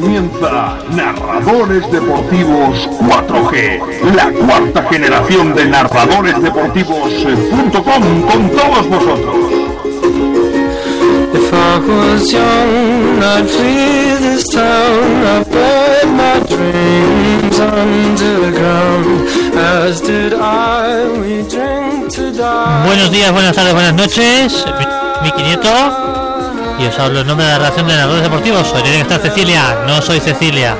comienza Narradores Deportivos 4G, la cuarta generación de narradoresdeportivos.com con todos vosotros. If I was young, I'd flee this town. I buried my dreams under the ground. As did I, we drink to die. Buenos días, buenas tardes, buenas noches. Mi. Y os hablo en nombre de la relación de narradores deportivos. Soy tiene que estar Cecilia. No soy Cecilia.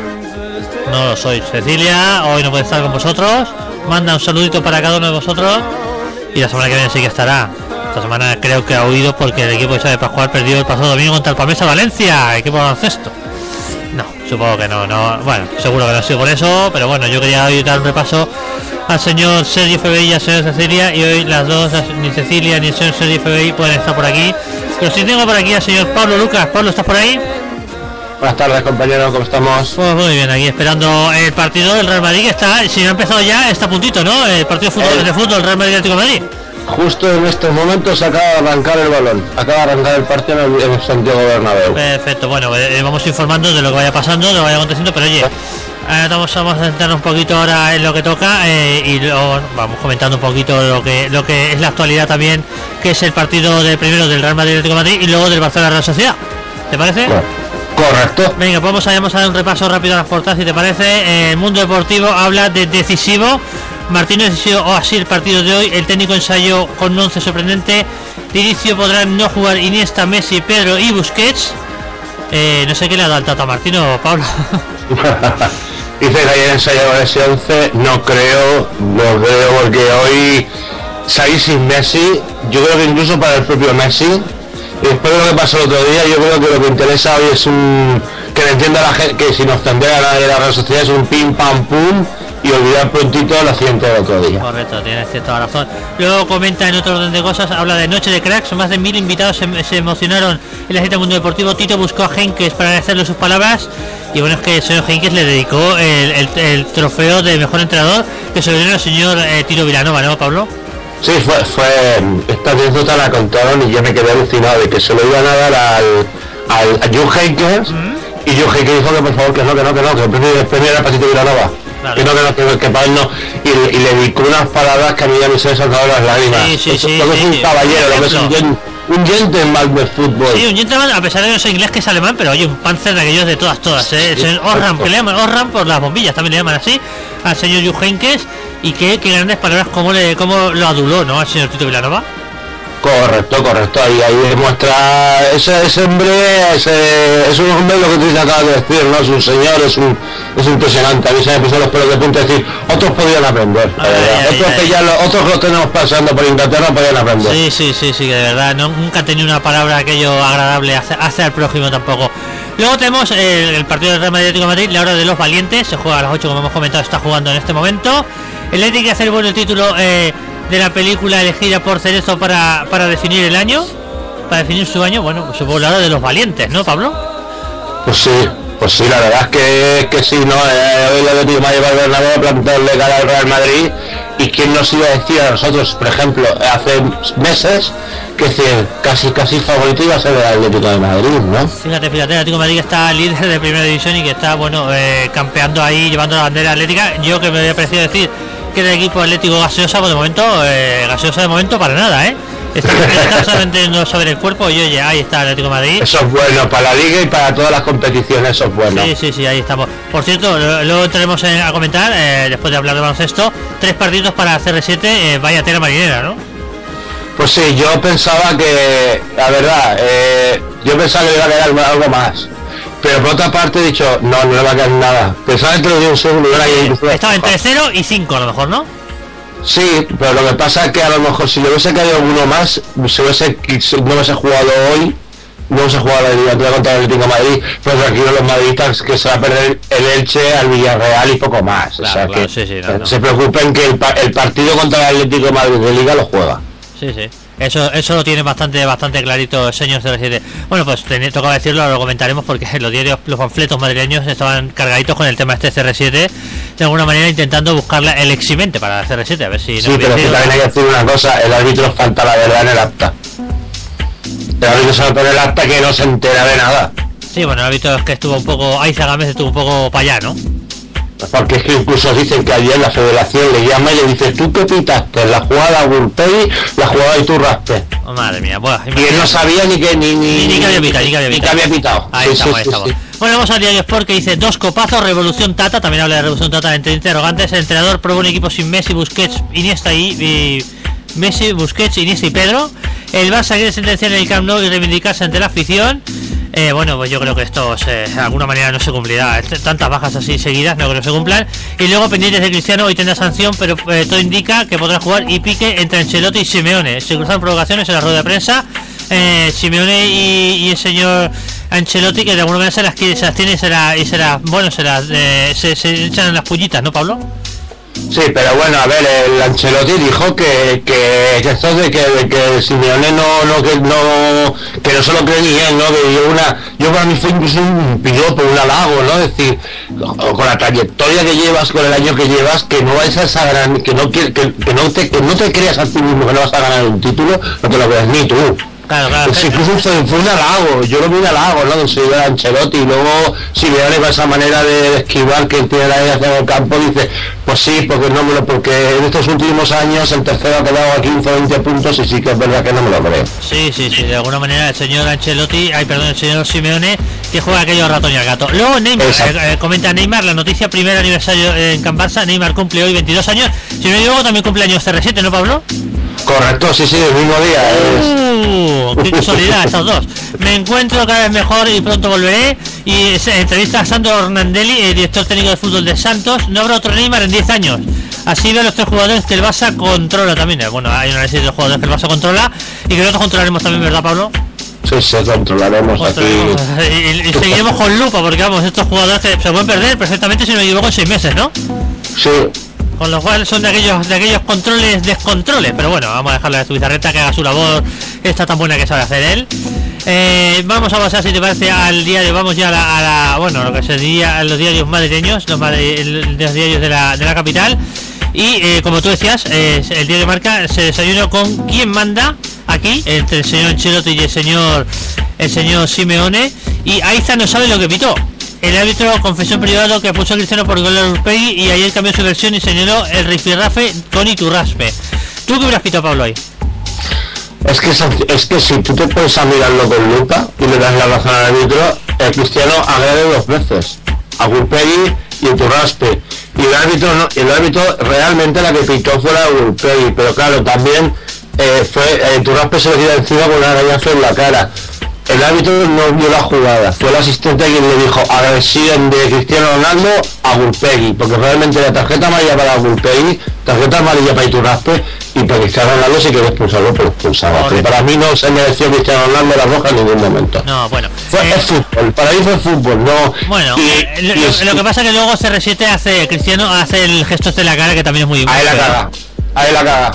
No lo soy. Cecilia hoy no puede estar con vosotros. Manda un saludito para cada uno de vosotros. Y la semana que viene sí que estará. Esta semana creo que ha huido porque el equipo de Xavi Pascual perdió el pasado domingo contra el Palmesa Valencia, equipo de baloncesto. No, supongo que no, no. Bueno, seguro que no ha sido por eso, pero bueno, yo quería hoy dar un repaso al señor Sergio FBI y al señor Cecilia y hoy las dos, ni Cecilia ni el señor Sergio FBI pueden estar por aquí. Pero si tengo por aquí al señor Pablo Lucas. Pablo, ¿estás por ahí? Buenas tardes compañeros, ¿cómo estamos? Pues muy bien, aquí esperando el partido del Real Madrid que está, si no ha empezado ya, está a puntito, ¿no? El partido de fútbol, Eh. de fútbol Real Madrid Atlético de Madrid. Justo en estos momentos acaba de arrancar el balón, acaba de arrancar el partido en el, en el Santiago Bernabéu. Perfecto, bueno, eh, vamos informando de lo que vaya pasando, de lo que vaya aconteciendo, pero oye, ahora vamos, vamos a centrarnos un poquito ahora en lo que toca eh, y luego vamos comentando un poquito lo que lo que es la actualidad también, que es el partido del primero del Real Madrid de Madrid y luego del Barcelona Real Sociedad. ¿Te parece? Correcto. Venga, pues vamos a, vamos a dar un repaso rápido a las portadas, si te parece. Eh, el mundo deportivo habla de decisivo. Martínez decidió o así el partido de hoy. El técnico ensayó con un once sorprendente. De inicio podrán no jugar Iniesta, Messi, Pedro y Busquets. Eh, no sé qué le ha dado el Tata Martino, Pablo. Dice que ayer ensayado ese 11, no creo, no creo porque hoy salir sin Messi, yo creo que incluso para el propio Messi, después de lo que pasó el otro día, yo creo que lo que interesa hoy es un que le entienda la gente que sin ofender a nadie de la red social es un pim pam pum y olvidar prontito el accidente del otro día. Correcto, tienes cierta razón. Luego comenta en otro orden de cosas, habla de Noche de Cracks, más de mil invitados se, se emocionaron en la cita del mundo deportivo. Tito buscó a Henkes para agradecerle sus palabras y bueno, es que el señor Henkes le dedicó el, el- el trofeo de mejor entrenador que se lo dieron al señor eh, Tito Vilanova, ¿no, Pablo? Sí, fue, fue esta anécdota la contaron y yo me quedé alucinado de que se lo iban a dar al, al a Joe Henkers y Joe Henkers dijo que por favor que no, que no, que no, que el premio, el premio era Patito Vilanova. Claro. Que no, que no, que, que para él no. Y, y le dedicó unas palabras que a mí ya me se me saltaron las lágrimas. Sí, sí, sí, que es un caballero, lo que es un, gen- un gentleman del fútbol. Sí, un gentleman, a pesar de que no soy inglés, que es alemán, pero oye, un panzer de aquellos de todas, todas, ¿eh? El Sí, señor Orram, que le llaman Orram por las bombillas, también le llaman así, al señor Juhenkes, y qué, qué grandes palabras, cómo, le, cómo lo aduló, ¿no? Al señor Tito Vilanova. Correcto, correcto. Ahí, ahí demuestra ese, ese hombre, ese, es un hombre lo que tú acabas de decir, ¿no? Es un señor, es un, es impresionante. A mí se me puso los pelos de punta decir, otros podían aprender. Ay, otros ay. que ya lo- otros los tenemos pasando por Inglaterra podían aprender. Sí, sí, sí, sí, de verdad, no, nunca he tenido una palabra aquello agradable hacia, hacia el prójimo tampoco. Luego tenemos el, el partido del Real Madrid de Madrid, la hora de los valientes, se juega a las 8 como hemos comentado, está jugando en este momento. El Atlético que hace el bueno título eh, de la película elegida por Cerezo para, para definir el año, para definir su año, bueno, pues supongo la hora de los valientes, ¿no, Pablo? Pues sí, pues sí, la verdad es que, que sí, ¿no? Eh, hoy Atlético va a llevar Bernabéu a plantarle cara al Real Madrid y quién nos iba a decir a nosotros, por ejemplo, hace meses que casi casi favorito iba a ser el Atlético de Madrid, ¿no? Fíjate, fíjate, el Atlético de Madrid que está líder de primera división y que está, bueno, eh, campeando ahí, llevando la bandera atlética. Yo que me había parecido decir que el equipo atlético gaseosa, pues de momento, eh, gaseosa de momento para nada, ¿eh? Está, solamente no saber el cuerpo y oye, ahí está el Atlético de Madrid. Eso es bueno para la liga y para todas las competiciones, eso es bueno. Sí, sí, sí, ahí estamos. Por cierto, luego en- a comentar, eh, después de hablar de baloncesto, tres partidos para CR7, eh, vaya tela marinera, ¿no? Pues sí, yo pensaba que, la verdad, eh, yo pensaba que iba a quedar algo más. Pero por otra parte he dicho, no, no le va a quedar nada. Pensaba lo dio un segundo estaba entre 0 y 5 a lo mejor, ¿no? Sí, pero lo que pasa es que a lo mejor si le hubiese caído uno más, se hubiese, no hubiese jugado hoy, no hubiese jugado la eliminatoria contra el Atlético de Madrid, pero tranquilo los madridistas que se va a perder el Elche al Villarreal y poco más. o sea claro, que sí, sí, no, no. se preocupen que el, el partido contra el Atlético de Madrid de Liga lo juega. Sí, sí. Eso, eso lo tiene bastante bastante clarito el señor 07. Bueno, pues ten- tocaba decirlo, lo comentaremos porque los diarios, los panfletos madrileños estaban cargaditos con el tema este CR7, de alguna manera intentando buscarla el eximente para el CR7, a ver si Sí, no pero que también hay que decir una cosa, el árbitro falta la verdad en el acta. El árbitro se va a poner el acta que no se entera de nada. Sí, bueno, el árbitro es que estuvo un poco, Aiza Gámez estuvo un poco para allá, ¿no? Porque es que incluso dicen que ayer la federación le llama y le dice, ¿tú qué pitaste? La jugada Gulpei, la jugada de Turraspe. Oh, madre mía, bueno, Y él no sabía ni que ni, ni, Ni- ni que había pitado, ni que había ni pitado. pitado. Ahí Sí, estamos, sí, ahí sí, estamos. Bueno, vamos al diario Sport que dice dos copazos, Revolución Tata, también habla de Revolución Tata entre interrogantes. El entrenador probó un equipo sin Messi, Busquets, Iniesta y, y Messi, Busquets, Iniesta y Pedro. El Barça quiere sentenciar en el Camp Nou y reivindicarse ante la afición. Eh, bueno, pues yo creo que esto se- de alguna manera no se cumplirá. Este- Tantas bajas así seguidas no creo que se cumplan. Y luego pendientes de Cristiano hoy tendrá sanción, pero eh, todo indica que podrá jugar y pique entre Ancelotti y Simeone. Se cruzan provocaciones en la rueda de prensa. Eh, Simeone y, el señor Ancelotti que de alguna manera se las, se las tiene y se las, y se bueno se las eh, se, echan las pullitas, ¿no, Pablo? Sí, pero bueno, a ver, el Ancelotti dijo que, que, esto de que, que Simeone no, no, que no, que no se lo él, ¿no? Que yo una, yo para mí fue incluso un piropo, un halago, ¿no? Es decir, con la trayectoria que llevas, con el año que llevas, que no vayas a ganar, que no, que, que, no te, que no te creas a ti mismo que no vas a ganar un título, no te lo crees ni tú. Claro, claro. Pues incluso fue, fue un halago, yo lo vi un halago, ¿no? Señor Ancelotti y luego Simeone con esa manera de esquivar que tiene la idea en el campo dice, pues sí, porque no me lo, porque en estos últimos años el tercero ha quedado a 15 o 20 puntos y sí que es verdad que no me lo creo. Sí, sí, sí, de alguna manera el señor Ancelotti, ay, perdón, el señor Simeone, que juega aquello ratón y al gato. Luego Neymar, eh, eh, comenta Neymar, la noticia, primer aniversario en Can Barça, Neymar cumple hoy 22 años, si no me equivoco también cumple años CR7, ¿no, Pablo? Correcto, sí, sí, el mismo día. es- Uh, qué casualidad estos dos. Me encuentro cada vez mejor y pronto volveré. Y se entrevista a Sandro Ornandelli, el director técnico de fútbol de Santos. No habrá otro Neymar en 10 años. Así ven los tres jugadores que el Barça controla también. Eh, Bueno, hay un análisis de los jugadores que el Barça controla y que nosotros controlaremos también, ¿verdad, Pablo? Sí, sí, controlaremos aquí. Y, y seguiremos con lupa porque vamos, estos jugadores que se pueden perder perfectamente si no me equivoco en 6 meses, ¿no? Sí, Con lo cual son de aquellos de aquellos controles descontroles, pero bueno, vamos a dejarle a su bizarreta que haga su labor, esta tan buena que sabe hacer él. Eh, vamos a pasar, si te parece, al diario, vamos ya a la, a la- bueno, lo que sería los diarios madrileños, los, diarios de la, de la capital. Y eh, como tú decías, el diario Marca se desayunó con quién manda aquí, entre el señor Ancelotti y el señor el señor Simeone. Y Aiza no sabe lo que pitó. El árbitro confesó privado que puso a Cristiano por gol a Urpegui y ayer cambió su versión y señaló el rifirrafe con Iturraspe. ¿Tú qué hubieras pitado, Pablo, ahí? Es que, es- que si tú te pones a mirarlo con lupa y le das la razón al árbitro, el cristiano agrede dos veces, a Gulpegui y a Turraspe. Y el árbitro, no- el árbitro realmente la que pitó fue la de pero claro, también eh, fue eh, Turraspe se le dio encima con un arañazo en la cara. El árbitro no vio la jugada, fue el asistente quien le dijo agresión de Cristiano Ronaldo a Gulpegui, porque realmente la tarjeta amarilla para Gulpegui, tarjeta amarilla para Iturraspe y para Cristiano Ronaldo si quiere expulsarlo, pero expulsaba. Pero para mí no se mereció Cristiano Ronaldo la roja en ningún momento. No, bueno. Fue eh, es fútbol, para mí fue fútbol, no. bueno, y- eh, lo, y es- lo que pasa que luego CR7 hace, Cristiano hace el gesto este de la cara que también es muy Ahí la caga, ahí la caga.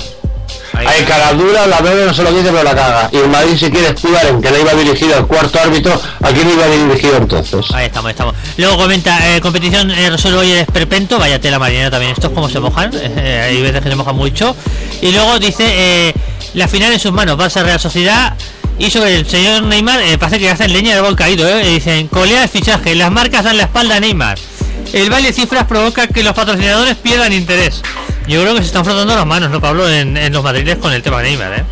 Hay cara dura, la bebe, no se lo dice, pero la caga. Y el Madrid si quiere escudar en que le iba dirigido al cuarto árbitro, ¿a quién iba dirigido entonces? Ahí estamos, ahí estamos. Luego comenta, eh, competición eh, resuelve hoy el esperpento, vaya tela marinera también, estos como se mojan, eh, hay veces que se mojan mucho. Y luego dice, eh, la final en sus manos, Barça Real Sociedad. Y sobre el señor Neymar, eh, parece que hacen leña de árbol caído, eh. Dicen, colea el fichaje, las marcas dan la espalda a Neymar. El baile de cifras provoca que los patrocinadores pierdan interés. Yo creo que se están frotando las manos, ¿no, Pablo? En, en los madriles con el tema de Neymar, ¿eh?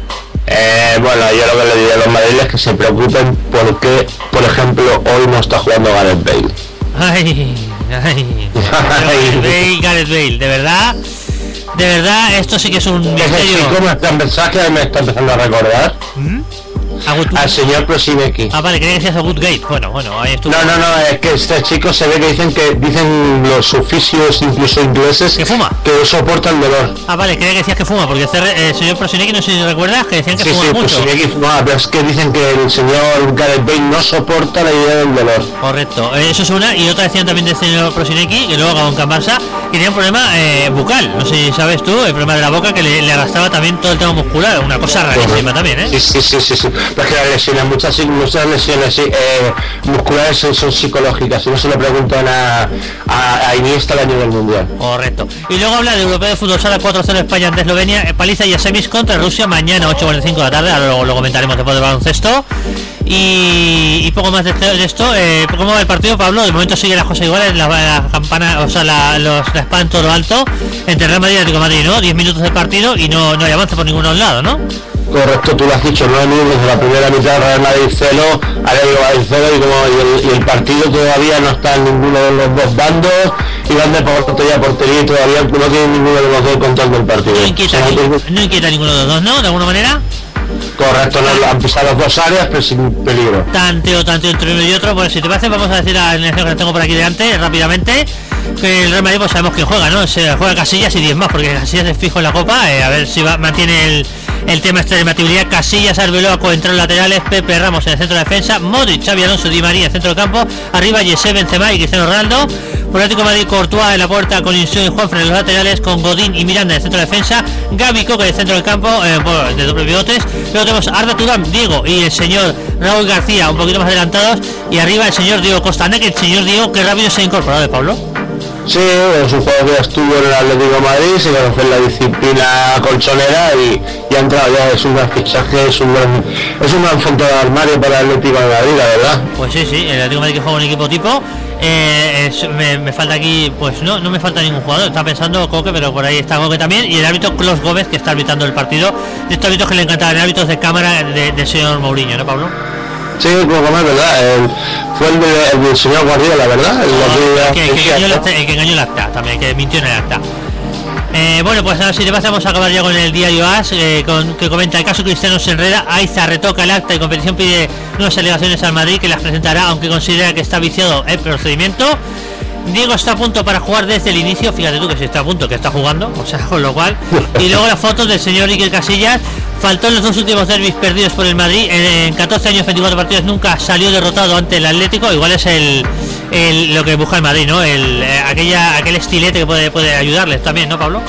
Eh, bueno, yo lo que le diría a los madriles es que se preocupen porque, por ejemplo, hoy no está jugando Gareth Bale. Ay, ay. Gareth Bale, Gareth Bale, de verdad, de verdad, esto sí que es un misterio. me está, mensaje me está empezando a recordar ¿Mm? Al señor Prosineki. Ah, vale, creía que decías a Good Gate. Bueno, bueno, ahí estuvo. No, no, no, es que este chico se ve que dicen que dicen los oficios incluso ingleses Que fuma. que soporta el dolor. Ah, vale, creía que decías que fuma, porque el CR eh, señor Prosineki, no sé si recuerdas, que decían que Sí, fuma sí, mucho. Prosineki fumaba, pero es que dicen que el señor Gareth Bale no soporta la idea del dolor. Correcto, eh, eso es una. Y otra decían también del señor Prosineki, que luego acabó en Can Barça, que tenía un problema eh, bucal. No sé si sabes tú, el problema de la boca que le, le arrastraba también todo el tema muscular. Una cosa rarísima también, ¿eh? Sí, sí, sí, sí, sí. Pero que las lesiones, muchas, muchas lesiones eh, musculares son, psicológicas. Si no se lo preguntan a, a, a Iniesta el año del Mundial. Correcto. Y luego habla de Europeo de Fútbol Sala 4-0 España ante Eslovenia, eh, paliza y a semis contra Rusia mañana 8.45 de la tarde, ahora luego lo comentaremos después del baloncesto. Y Y, y poco más de, esto. Eh, ¿Cómo va el partido, Pablo? De momento sigue la cosa igual, en la, la campana, o sea, la, los, la todo lo alto entre Real Madrid y Madrid, ¿no? 10 minutos de partido y no, no hay avance por ninguno lado, ¿no? Correcto, tú lo has dicho, nueve minutos de la primera mitad, Real Madrid 0, Atlético Madrid 0 y, como, y, el, y el partido todavía no está en ninguno de los dos bandos y van de portería a portería y todavía no tiene ninguno de los dos control del partido. No inquieta, O sea, ni- no- no inquieta ninguno de los dos, ¿no? De alguna manera. Correcto, no, han pisado las dos áreas pero sin peligro. tanteo, tanteo entre uno y otro. Pues si te parece, vamos a decir la alineación que tengo por aquí delante rápidamente. Que el Real Madrid, pues sabemos quién juega, ¿no? Se juega Casillas y 10 más, porque Casillas es fijo en la Copa. eh, a ver si va, mantiene el, el tema este de. Casillas, Arbeloa, los laterales, Pepe Ramos en el centro de defensa, Modric, Xavi Alonso, Di María en el centro de campo, arriba Jesse Benzema y Cristiano Ronaldo. Por Atlético Madrid, Courtois en la puerta con Insigne y Juanfran en los laterales, con Godín y Miranda en el centro de defensa, Gaby Coque en el centro del campo, eh, de doble pivotes. Luego tenemos Arda Turán, Diego y el señor Raúl García un poquito más adelantados. Y arriba el señor Diego Costa. Que el señor Diego, que rápido se ha incorporado de Pablo. Sí, es un jugador estuvo en el Atlético de Madrid, se conoce la disciplina colchonera y, y ha entrado ya, es un gran fichaje, es un gran, es un gran fondo de armario para el Atlético de Madrid, la verdad. Pues sí, sí, el Atlético de Madrid que juega un equipo tipo. Eh, es- me, me falta aquí, pues no, no me falta ningún jugador. Está pensando Coque, pero por ahí está Coque también. Y el árbitro Clos Gómez, que está arbitrando el partido. De estos árbitros que le encantaban, árbitros de cámara de- del señor Mourinho, ¿no, Pablo? Sí, poco más, ¿verdad? El- fue el, de- el señor Guardiola, ¿verdad? El que, engañó el acta, también, que mintió en el acta. Eh, bueno, pues ahora si te vas vamos a acabar ya con el diario AS, eh, con, que comenta el caso Cristiano se enreda, Aiza retoca el acta y competición pide nuevas alegaciones al Madrid que las presentará, aunque considera que está viciado el procedimiento. Diego está a punto para jugar desde el inicio, fíjate tú que si está a punto, que está jugando, o sea, con lo cual. Y luego la foto del señor Iker Casillas, faltó en los dos últimos derbis perdidos por el Madrid, en 14 años, 24 partidos, nunca salió derrotado ante el Atlético, igual es el- lo que busca el Madrid, ¿no? El, eh, aquella, aquel estilete que puede, puede ayudarles también, ¿no, Pablo?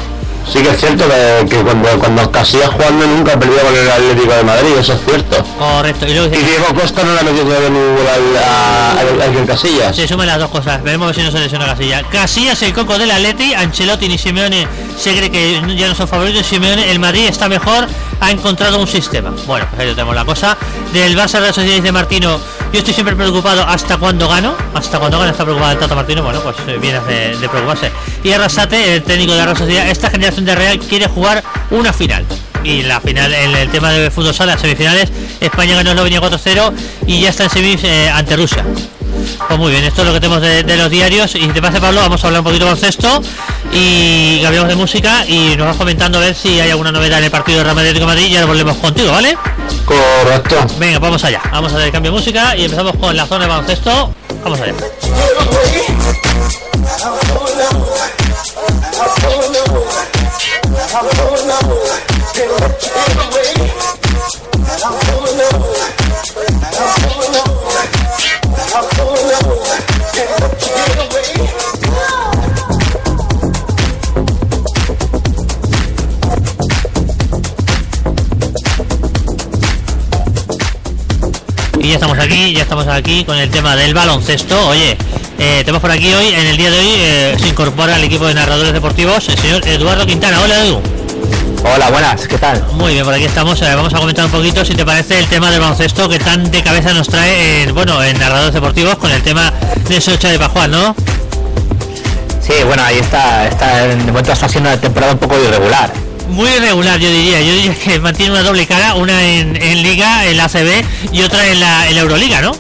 Sí que es cierto que, que cuando, cuando Casillas jugando nunca perdió con el Atlético de Madrid, eso es cierto. Correcto, y luego Y Diego Costa no le ha metido todavía ningún gol al, a- al- al Iker Casillas. se suman las dos cosas, veremos si no se lesiona Casillas. Casillas, el coco del Atleti, Ancelotti ni Simeone se cree que ya no son favoritos, Simeone, el Madrid está mejor, ha encontrado un sistema. Bueno, pues ahí tenemos la cosa. Del Barça Real Sociedad de Martino, yo estoy siempre preocupado hasta cuando gano, hasta cuando gano está preocupado el Tata Martino, bueno, pues eh, viene de, preocuparse. Y Arrasate, el técnico de la esta generación de Real quiere jugar una final. Y la final, en el tema de fútbol sala, semifinales, España ganó Eslovenia 4-0 y ya está en semis eh, ante Rusia. Pues muy bien, esto es lo que tenemos de, de los diarios. Y si te pasa, Pablo, vamos a hablar un poquito de baloncesto y cambiamos de música y nos vas comentando a ver si hay alguna novedad en el partido de Real Madrid de Madrid y ahora volvemos contigo, ¿vale? Correcto. Venga, vamos allá. Vamos a hacer el cambio de música y empezamos con la zona de baloncesto. Vamos allá. Estamos aquí, ya estamos aquí con el tema del baloncesto. Oye, eh, tenemos por aquí hoy, en el día de hoy, eh, se incorpora al equipo de narradores deportivos el señor Eduardo Quintana. Hola, Edu. Hola, buenas, ¿qué tal? Muy bien, por aquí estamos. Eh, vamos a comentar un poquito, si te parece, el tema del baloncesto que tan de cabeza nos trae, eh, bueno, en narradores deportivos con el tema de Socha de Pajual, ¿no? Sí, bueno, ahí está, está, de momento está siendo una temporada un poco irregular. Muy irregular, yo diría. Yo diría que mantiene una doble cara, una en, en Liga, en la ACB y otra en la, en la Euroliga, ¿no?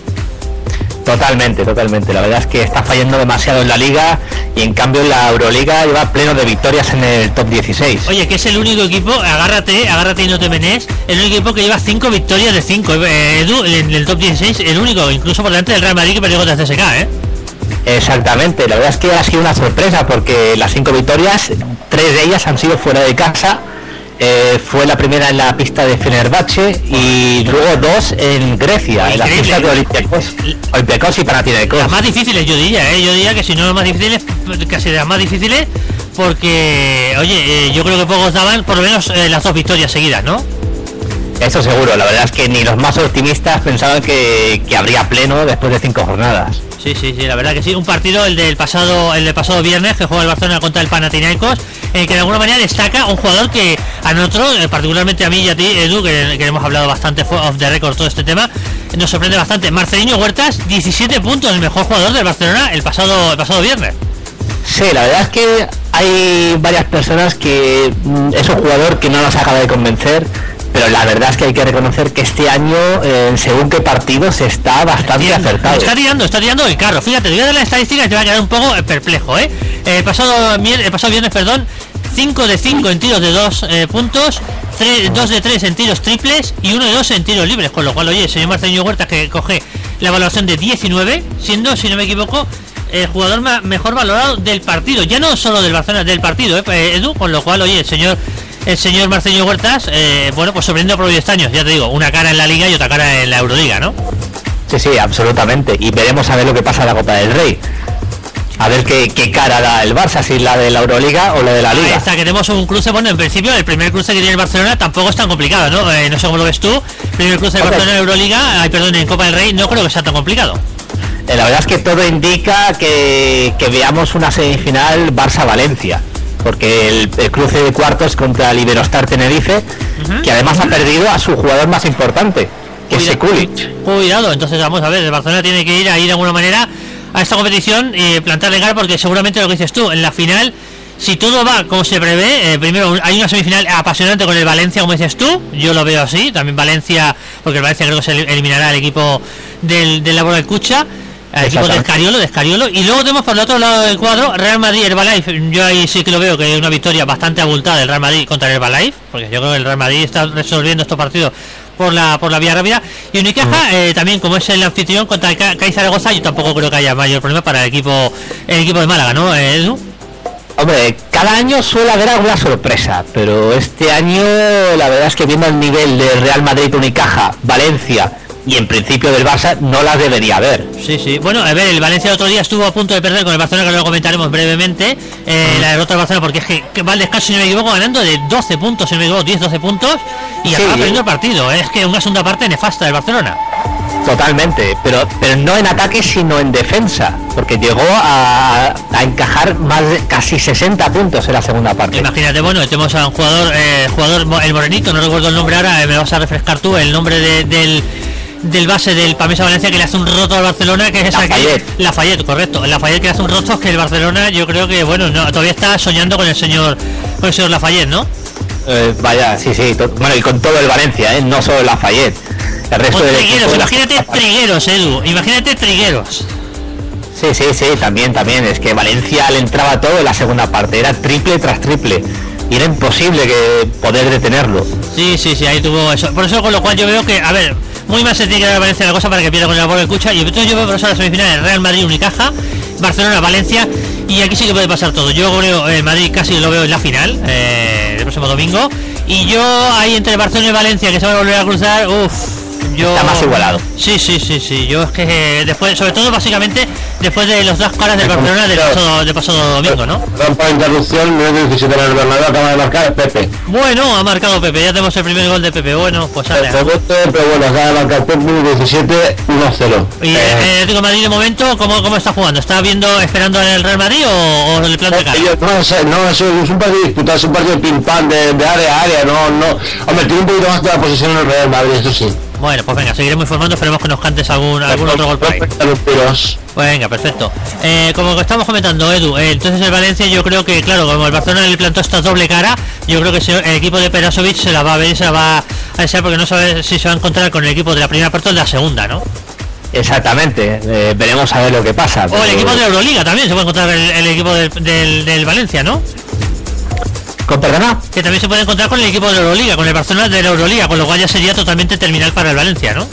Totalmente, totalmente. La verdad es que está fallando demasiado en la liga y en cambio en la Euroliga lleva pleno de victorias en el top 16. Oye, que es el único equipo, agárrate, agárrate y no te menes, el único equipo que lleva 5 victorias de 5. Edu, en el top 16, el único, incluso por delante del Real Madrid que perdió contra el CSK, ¿eh? Exactamente, la verdad es que ha sido una sorpresa porque las cinco victorias, tres de ellas han sido fuera de casa. Eh, fue la primera en la pista de Fenerbahce y luego dos en Grecia, en la pista de Olympiacos, Olympiacos y Panathinaikos. Las más difíciles, yo diría, ¿eh? Yo diría que si no las más difíciles, casi las más difíciles, porque, oye, eh, yo creo que pocos daban por lo menos las dos victorias seguidas, ¿no? Eso seguro, la verdad es que ni los más optimistas pensaban que, que habría pleno después de cinco jornadas. Sí, sí, sí, la verdad que sí. Un partido, el del pasado, el del pasado viernes, que juega el Barcelona contra el Panathinaikos, que de alguna manera destaca un jugador que a nosotros, eh, particularmente a mí y a ti, Edu, que, que hemos hablado bastante off the record todo este tema, nos sorprende bastante. Marcelino Huertas, 17 puntos, el mejor jugador del Barcelona el pasado, el pasado viernes. Sí, la verdad es que hay varias personas que mm, es un jugador que no nos acaba de convencer, pero la verdad es que hay que reconocer que este año, eh, según qué partidos, está bastante acertado. Está tirando, está tirando el carro. Fíjate, te voy a dar la estadística y te va a quedar un poco eh, perplejo, ¿eh? El pasado, mier- el pasado viernes, perdón, 5 de 5 en tiros de 2 puntos, 2 de 3 en tiros triples y 1 de 2 en tiros libres, con lo cual, oye, señor Marcelino Huerta que coge la valoración de 19, siendo, si no me equivoco, el jugador mejor valorado del partido, ya no solo del Barcelona, del partido, ¿eh? Eh, Edu, con lo cual, oye, el señor el señor Marcelino Huertas, eh, bueno, pues sorprendiendo por 10 años, ya te digo, una cara en la Liga y otra cara en la Euroliga, ¿no? Sí, sí, absolutamente. Y veremos a ver lo que pasa en la Copa del Rey. A ver qué, qué cara da el Barça, si la de la Euroliga o la de la Liga. está, que tenemos un cruce, bueno, en principio el primer cruce que tiene el Barcelona tampoco es tan complicado, ¿no? Eh, no sé cómo lo ves tú. Primer cruce de Ok. Barcelona en Euroliga, ay, perdón, en Copa del Rey, no creo que sea tan complicado. Eh, la verdad es que todo indica que, que veamos una semifinal Barça-Valencia. Porque el, el cruce de cuartos contra el Iberostar Tenerife, que además ha perdido a su jugador más importante, que es Sekulic. Cuidado, entonces vamos a ver, el Barcelona tiene que ir ahí de alguna manera a esta competición y plantarle cara porque seguramente lo que dices tú, en la final, si todo va como se prevé, eh, primero hay una semifinal apasionante con el Valencia, como dices tú, yo lo veo así, también Valencia, porque el Valencia creo que se eliminará al equipo del, del Laboral Cucha. Al equipo de. Escariolo, de Escariolo. Y luego tenemos por el otro lado del cuadro Real Madrid, Herbalife. Yo ahí sí que lo veo que es una victoria bastante abultada del Real Madrid contra el Herbalife, porque yo creo que el Real Madrid está resolviendo estos partidos por la por la vía rápida. Y Unicaja eh, también, como es el anfitrión contra el Ca- CAI Zaragoza, yo tampoco creo que haya mayor problema para el equipo el equipo de Málaga, ¿no, eh, Edu? Hombre, cada año suele haber alguna sorpresa, pero este año la verdad es que viendo el nivel de Real Madrid, Unicaja, Valencia y en principio del Barça, no las debería haber. Sí, sí. Bueno, a ver, el Valencia el otro día estuvo a punto de perder con el Barcelona, que lo comentaremos brevemente. Eh, La derrota del Barcelona, porque es que, que va al descanso, si no me equivoco, ganando de 12 puntos, si no me equivoco, 10-12 puntos. Y Sí. acaba perdiendo el partido. Es que una segunda parte nefasta del Barcelona. Totalmente, pero, pero no en ataque sino en defensa, porque llegó a, a encajar más de casi 60 puntos en la segunda parte. Imagínate, bueno, tenemos a un jugador, eh, jugador el morenito, no recuerdo el nombre ahora, eh, me vas a refrescar tú el nombre de- del del base del Pamesa Valencia que le hace un roto al Barcelona que es Lafayette. Lafayette, correcto Lafayette que le hace un roto que el Barcelona yo creo que bueno no, todavía está soñando con el señor con el señor Lafayette ¿no? Eh, vaya, sí, sí, bueno, y con todo el Valencia, ¿eh? no solo Lafayette. El resto Con del trigueros, de la- imagínate trigueros Edu imagínate trigueros Sí, sí, sí, también, también. Es que Valencia le entraba todo en la segunda parte. Era triple tras triple. Y era imposible que poder detenerlo. Sí, sí, sí, ahí tuvo eso. Por eso con lo cual yo veo que, a ver, muy mal se tiene que dar a Valencia la cosa para que pierda con el de cucha. Y entonces yo veo por eso las semifinales Real Madrid Unicaja, Barcelona, Valencia. Y aquí sí que puede pasar todo. Yo creo el Madrid casi lo veo en la final, eh, el próximo domingo. Y yo ahí entre Barcelona y Valencia, que se va a volver a cruzar, uff. Yo... Está más igualado. Sí, sí, sí, sí. Yo es que eh, después, sobre todo básicamente después de los dos caras del Barcelona del pasado, del pasado domingo, ¿no? Por la interrupción, minuto 17 en el Bernabéu acaba de marcar Pepe. Bueno, ha marcado Pepe, ya tenemos el primer gol de Pepe. Bueno, pues El rebote, pero bueno, acaba de marcar Pepe, minuto 17, 1-0. Y Eh, eh, de Madrid de momento, ¿cómo, ¿cómo está jugando? ¿Está viendo, esperando al Real Madrid o, o el plan de cara? ellos- no, sé, no, eso es un partido disputado, es un partido pim pam de, de área a área, no, no. Hombre, tiene un poquito más de la posición en el Real Madrid, eso sí. Bueno, pues venga, seguiremos informando, esperemos que nos cantes algún, algún otro gol por ahí. Los tiros. Venga, perfecto. Eh, como estamos comentando, Edu, eh, entonces el Valencia yo creo que, claro, como el Barcelona le plantó esta doble cara, yo creo que el equipo de Perasovic se la va a ver y se la va a desear porque no sabe si se va a encontrar con el equipo de la primera parte o de la segunda, ¿no? Exactamente. eh, veremos a ver lo que pasa. O el equipo de la Euroliga también se puede encontrar el, el equipo del, del, del Valencia, ¿no? ¿Con perdona? Que también se puede encontrar con el equipo de la Euroliga, con el Barcelona de la Euroliga, con lo cual ya sería totalmente terminal para el Valencia, ¿no?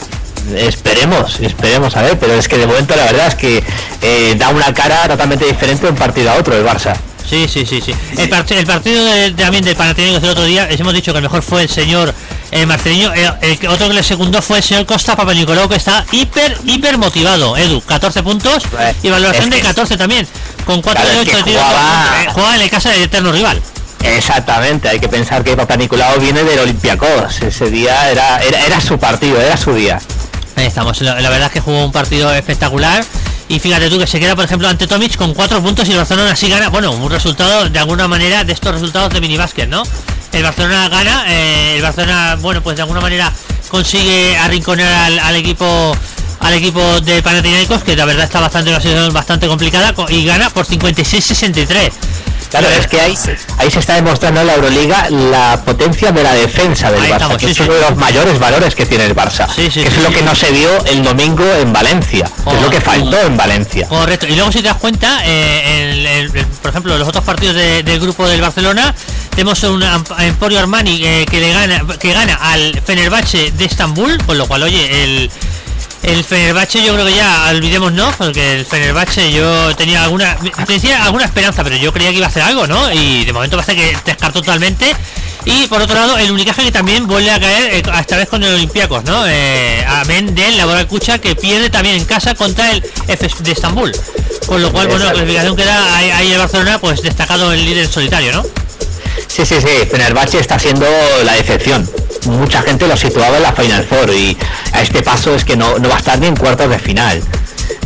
Esperemos, esperemos a ver, pero es que de momento la verdad es que eh, da una cara totalmente diferente de un partido a otro el Barça. Sí, sí, sí, sí. El, part- el partido de- también del Panathinaikos del otro día, les hemos dicho que el mejor fue el señor eh, Marcelino. eh, el que- otro que le secundó fue el señor Costa Papanicolao, que está hiper, hiper motivado. Edu, 14 puntos y valoración de que- 14 también. Con 4 Claro, de es 8 que de tiro. jugaba- eh, Jugaba en la casa del eterno rival. Exactamente, hay que pensar que Papá Nicolau viene del Olympiacos. Ese día era, era, su partido, era su día. Ahí estamos, la, verdad es que jugó un partido espectacular. Y fíjate tú que se queda, por ejemplo, ante Tomic con cuatro puntos y el Barcelona así gana. Bueno, un resultado de alguna manera de estos resultados de minibásquet, ¿no? El Barcelona gana, eh, el Barcelona, bueno, pues de alguna manera consigue arrinconar al equipo al equipo de Panathinaikos, que la verdad está bastante una situación bastante complicada co- y gana por 56-63. Claro, es que ahí, ahí se está demostrando en la Euroliga la potencia de la defensa del Ahí Barça, estamos, que sí, es sí. uno de los mayores valores que tiene el Barça. Sí, que es lo que no se vio el domingo en Valencia, es lo que Oh, faltó en Valencia. Correcto. Y luego si te das cuenta, eh, el- el- el- por ejemplo, los otros partidos de- del grupo del Barcelona, tenemos un Emporio Armani eh, que le gana que gana al Fenerbahce de Estambul, con lo cual, oye, el el Fenerbahce yo creo que ya olvidemos no, porque el Fenerbahce yo tenía alguna decía alguna esperanza, pero yo creía que iba a hacer algo, ¿no? Y de momento parece que descartó totalmente. Y por otro lado, el Unicaja que también vuelve a caer eh, esta vez con el Olympiacos, ¿no? Eh, amén del Laboral Cucha que pierde también en casa contra el FS de Estambul. Con lo cual, bueno, la clasificación queda ahí, ahí el Barcelona pues destacado el líder solitario, ¿no? Sí, sí, sí, Fenerbahce está siendo la decepción. Mucha gente lo situaba en la Final Four y a este paso es que no, no va a estar ni en cuartos de final.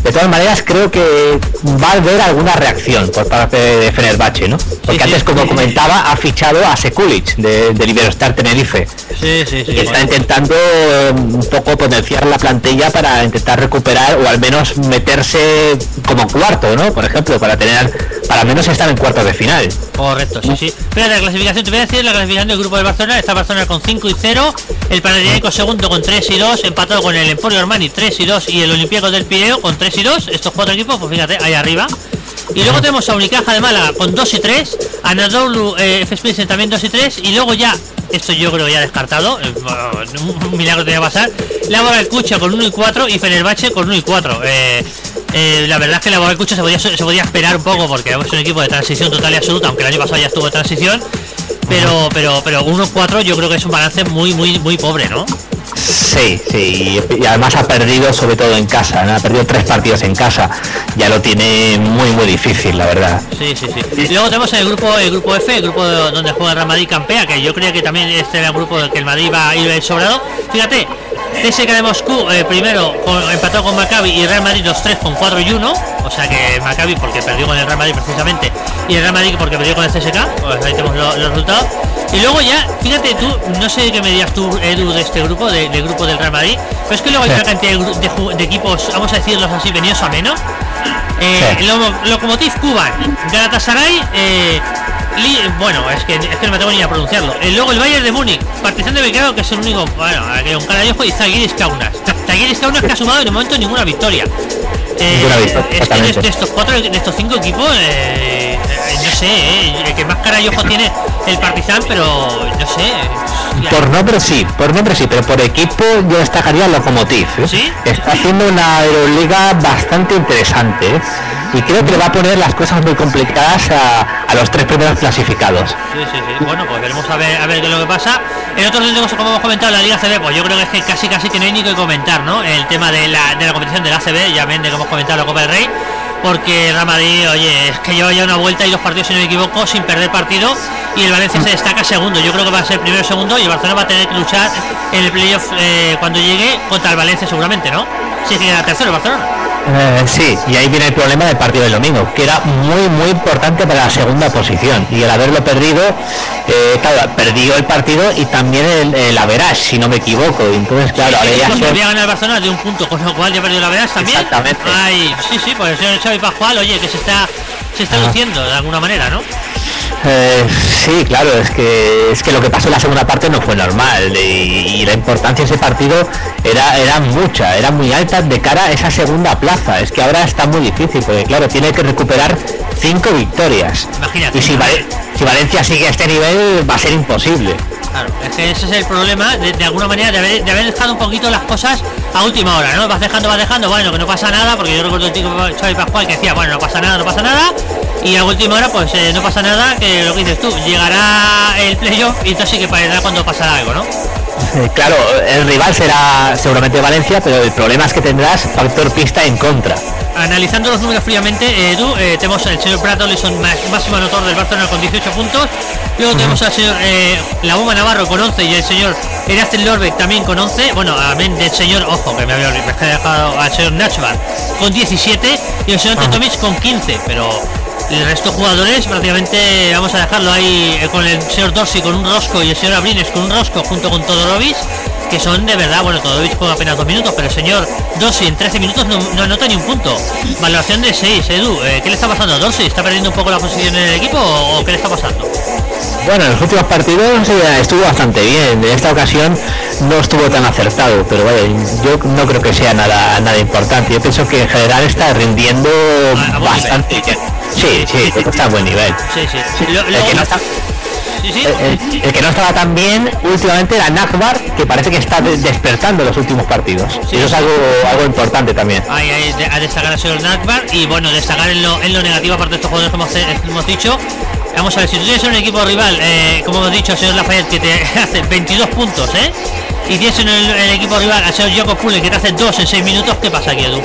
De todas maneras, creo que va a haber alguna reacción por parte de Fenerbahce, ¿no? Porque sí, antes, como sí. comentaba, ha fichado a Sekulic de, de Liberostar Tenerife. Sí, sí, sí. y está bueno. intentando eh, un poco potenciar la plantilla para intentar recuperar o al menos meterse como cuarto, ¿no? Por ejemplo, para tener, para al menos estar en cuartos de final. Correcto, sí, sí. Fíjate, la clasificación, te voy a decir la clasificación del grupo del Barcelona. Está Barcelona con 5 y 0, el Panathinaikos segundo con 3 y 2, empatado con el Emporio Armani 3 y 2 y el Olympiacos del Pireo con 3 2. Estos cuatro equipos, pues fíjate, ahí arriba. Y luego tenemos a Unicaja de Málaga con 2 y 3, Anadolu eh, F. Pilsen también 2 y 3, y luego ya, esto yo creo ya descartado, eh, un milagro tenía que pasar, Laboral Cucha con 1 y 4 y Fenerbahce con 1 y 4. Eh, eh, la verdad es que Laboral Cucha se podía, se podía esperar un poco porque es un equipo de transición total y absoluta, aunque el año pasado ya estuvo de transición, pero pero pero 1-4 yo creo que es un balance muy muy muy pobre, ¿no? Sí, sí, y, además ha perdido sobre todo en casa, ¿no? ha perdido tres partidos en casa, ya lo tiene muy muy difícil, la verdad. Sí, sí, sí. Y luego tenemos el grupo el grupo F, el grupo de- donde juega Real Madrid Campea, que yo creía que también este era el grupo del que el Madrid iba a ir sobrado. Fíjate, TSK de Moscú eh, primero con- empatado con Maccabi y Real Madrid los tres con 4 y 1, o sea que Maccabi porque perdió con el Real Madrid precisamente y el Real Madrid porque perdió con el CSK, pues ahí tenemos lo- los resultados. Y luego ya, fíjate tú, no sé qué me dirías tú, Edu, de este grupo, de- del grupo del Real Madrid, pero es que luego hay una cantidad de, de de equipos, vamos a decirlos así, venidos a menos. Eh, Sí. Lokomotiv Kuban, Galatasaray, eh, Li- bueno, es que, es que no me tengo ni a pronunciarlo. Eh, luego el Bayern de Múnich, Partizan de Belgrado, que es el único, bueno, que un cara de ojo, y Zagiris Kaunas. Zagiris Kaunas que ha sumado en el momento ninguna victoria. Eh, Ninguna victoria, es que de, estos cuatro, de estos cinco equipos, eh, eh, no sé, el que más cara y ojo tiene el Partizan, pero no sé. hostia. Por nombre sí, por nombre sí, pero por equipo yo destacaría Lokomotiv. ¿eh? ¿Sí? Está haciendo una Euroliga bastante interesante ¿eh? y creo que le va a poner las cosas muy complicadas a, a los tres primeros clasificados. Sí, sí, sí. Bueno, pues veremos a ver, a ver qué es lo que pasa. En otros como hemos comentado, la Liga CB, pues yo creo que es que casi casi que no hay ni que comentar, ¿no? El tema de la, de la competición de la CB, ya ven de que hemos comentado la Copa del Rey, porque Real Madrid, oye, es que lleva ya una vuelta y dos partidos, si no me equivoco, sin perder partido, y el Valencia se destaca segundo. Yo creo que va a ser primero y segundo, y el Barcelona va a tener que luchar en el playoff eh, cuando llegue contra el Valencia seguramente, ¿no? Si es que tercero el Barcelona. Eh, sí, y ahí viene el problema del partido del domingo, que era muy muy importante para la segunda posición. Y el haberlo perdido, eh, claro, perdió el partido y también el, el si no me equivoco. Entonces, claro, Sí, son- había ganado el Barcelona de un punto, con lo cual ya perdió la verdad también. Exactamente. Ay, sí, sí, pues el señor Xavi Pascual, oye, que se está se está Ah. luciendo de alguna manera, ¿no? Eh, sí, claro, es que es que lo que pasó en la segunda parte no fue normal y, y la importancia de ese partido era era mucha, era muy alta de cara a esa segunda plaza. Es que ahora está muy difícil porque claro tiene que recuperar cinco victorias Imagínate. y si, Vale- si Valencia sigue a este nivel va a ser imposible. Claro, es que ese es el problema de, de alguna manera de haber, de haber dejado un poquito las cosas a última hora, ¿no? Vas dejando, vas dejando, bueno, que no pasa nada, porque yo recuerdo el chico Xavi Pascual que decía, bueno, no pasa nada, no pasa nada, y a última hora, pues eh, no pasa nada, que lo que dices tú, llegará el playoff y entonces sí que parecerá cuando pasará algo, ¿no? Eh, Claro, el rival será seguramente Valencia, pero el problema es que tendrás factor pista en contra. analizando los números fríamente, eh, Edu, eh, tenemos el señor Brad Ollison, má- máximo anotador del Barcelona con 18 puntos. Luego tenemos al señor eh, La Bomba Navarro con 11 y el señor Erastel Lorbeck también con 11. Bueno, amén del señor, ojo, que me había dejado al señor Nachbar con 17 y el señor Tetomic con 15, pero el resto de jugadores prácticamente vamos a dejarlo ahí eh, con el señor Dorsey con un rosco y el señor Abrines con un rosco junto con Todorovic que son de verdad, bueno, Todorovic juega apenas dos minutos, pero el señor Dorsey en 13 minutos no, no anota ni un punto. Valoración de 6, Edu, eh, ¿qué le está pasando a Dorsey? ¿Está perdiendo un poco la posición en el equipo o, o qué le está pasando? Bueno, en los últimos partidos eh, estuvo bastante bien. En esta ocasión no estuvo tan acertado, pero vaya, yo no creo que sea nada nada importante. Yo pienso que en general está rindiendo A- a buen bastante. Sí, sí, está a buen nivel. Sí, sí. Lo- El luego- que, no está- sí, sí. el- el que no estaba tan bien últimamente era Nakbar, que parece que está de- despertando los últimos partidos. Sí. Eso es algo, algo importante también. Ahí, ahí, a destacar señor Nakbar y bueno, destacar en lo, en lo negativo aparte de estos jugadores hemos, eh, hemos dicho. Vamos a ver, si tú tienes un equipo rival, eh, como hemos dicho, señor Lafayette, que te hace 22 puntos, ¿eh? Y tienes en el, el equipo rival al señor Jacob Pule, que te hace 2 en 6 minutos, ¿qué pasa aquí, Edu?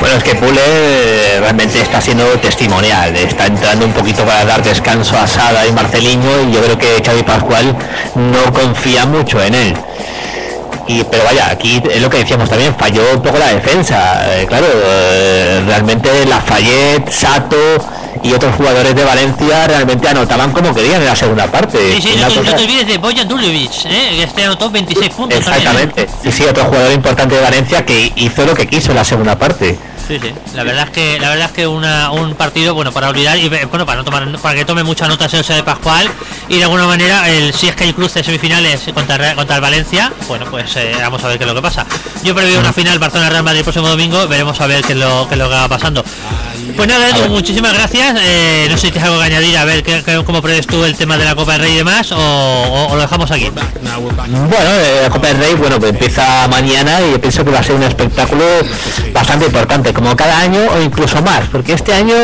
Bueno, es que Pule eh, realmente está siendo testimonial, está entrando un poquito para dar descanso a Sada y Marceliño y yo creo que Xavi Pascual no confía mucho en él. Y, pero vaya, aquí es lo que decíamos también, falló un poco la defensa. Eh, claro, eh, realmente Lafayette, Sato y otros jugadores de Valencia realmente anotaban como querían en la segunda parte. Sí, sí, no, te- no te olvides de ¿eh? Que este anotó 26 puntos también. ¿eh? Exactamente. Y sí, otro jugador importante de Valencia que hizo lo que quiso en la segunda parte. Sí, sí. La verdad es que la verdad es que una, un partido bueno para olvidar y bueno para no tomar para que tome mucha nota el de Pascual y de alguna manera el si es que hay cruce semifinales contra contra el Valencia, bueno pues eh, vamos a ver qué es lo que pasa. Yo preveo una final Barcelona Real Madrid el próximo domingo, veremos a ver qué es lo qué es lo que va pasando. Pues nada, Edu, muchísimas gracias. Eh, no sé si tienes algo que añadir, a ver qué, qué- cómo prevés tú el tema de la Copa del Rey y demás, o, o- o lo dejamos aquí. Bueno, eh, la Copa del Rey, bueno, pues empieza mañana y yo pienso que va a ser un espectáculo bastante importante, como cada año o incluso más, porque este año,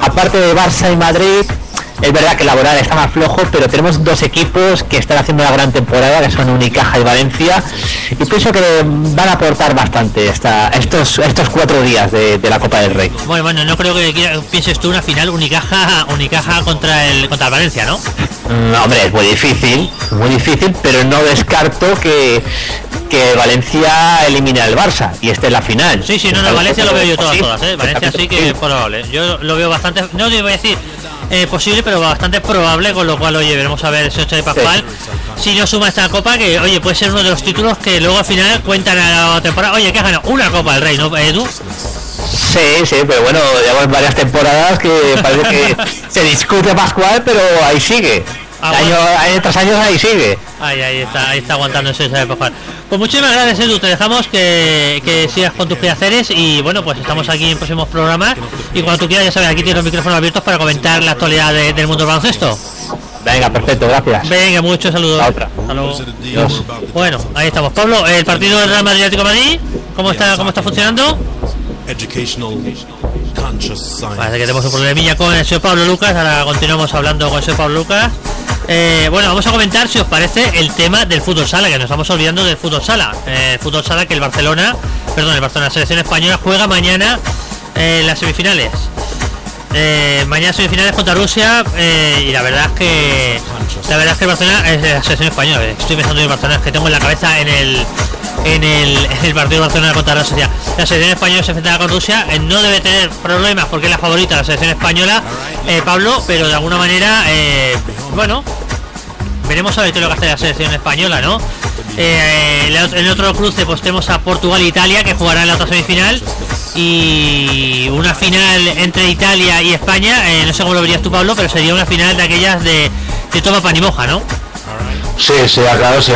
aparte de Barça y Madrid, es verdad que el laboral está más flojo, pero tenemos dos equipos que están haciendo una gran temporada, que son Unicaja y Valencia, y pienso que van a aportar bastante esta, estos, estos cuatro días de, de la Copa del Rey. Bueno, bueno, no creo que quiera- pienses tú una final Unicaja, Unicaja contra el contra el Valencia, ¿no? Mm, hombre, es muy difícil, muy difícil, pero no descarto que, que Valencia elimine al Barça y esté en la final. Sí, sí, no, no, Es Valencia lo veo yo todas, todas, ¿eh? Valencia sí que es probable. Yo lo veo bastante, no te voy a decir eh, posible, pero bastante probable, con lo cual, oye, veremos a ver ese 8 de Pascual. Si no suma esta copa, que, oye, puede ser uno de los títulos que luego al final cuentan a la temporada. Oye, que has ganado una copa del Rey, ¿no, Edu? Sí, sí, pero bueno, llevamos varias temporadas que parece que se discute Pascual, pero ahí sigue. Ah, año, bueno. año tras año ahí sigue. Ahí, ahí está, ahí está aguantando ese 8 de Pascual. Pues muchísimas gracias, Edu. Te dejamos que, que sigas con tus quehaceres y, bueno, pues estamos aquí en próximos programas. Y cuando tú quieras, ya sabes, aquí tienes los micrófonos abiertos para comentar la actualidad de- del mundo del baloncesto. Venga, perfecto, gracias. Venga, muchos saludos. La otra. Hasta luego. Bueno, ahí estamos. Pablo, el partido del Real Madrid Atlético de Madrid, ¿cómo está, cómo está funcionando? educational conscious science. Parece que tenemos un problemilla con el señor Pablo Lucas. Ahora continuamos hablando con el señor Pablo Lucas. Eh, bueno, vamos a comentar, si os parece, el tema del fútbol sala, que nos estamos olvidando del fútbol sala. Eh, fútbol sala que el Barcelona, perdón, el Barcelona, la selección española juega mañana eh, las semifinales. Eh, mañana semifinales contra Rusia y la verdad es que la verdad es que el Barcelona es la selección española. Estoy pensando en el Barcelona, que tengo en la cabeza en el en el, partido de Barcelona contra la Rusia. La selección española se enfrentará con Rusia, eh, no debe tener problemas porque es la favorita la selección española, eh, Pablo, pero de alguna manera, eh, bueno, veremos a ver qué lo que hace la selección española, ¿no? Eh, en el- otro cruce pues tenemos a Portugal e Italia que jugarán en la otra semifinal y una final entre Italia y España, no sé cómo lo verías tú Pablo, pero sería una final de aquellas de, de toma pan y moja, ¿no? Sí, sí, claro, sí,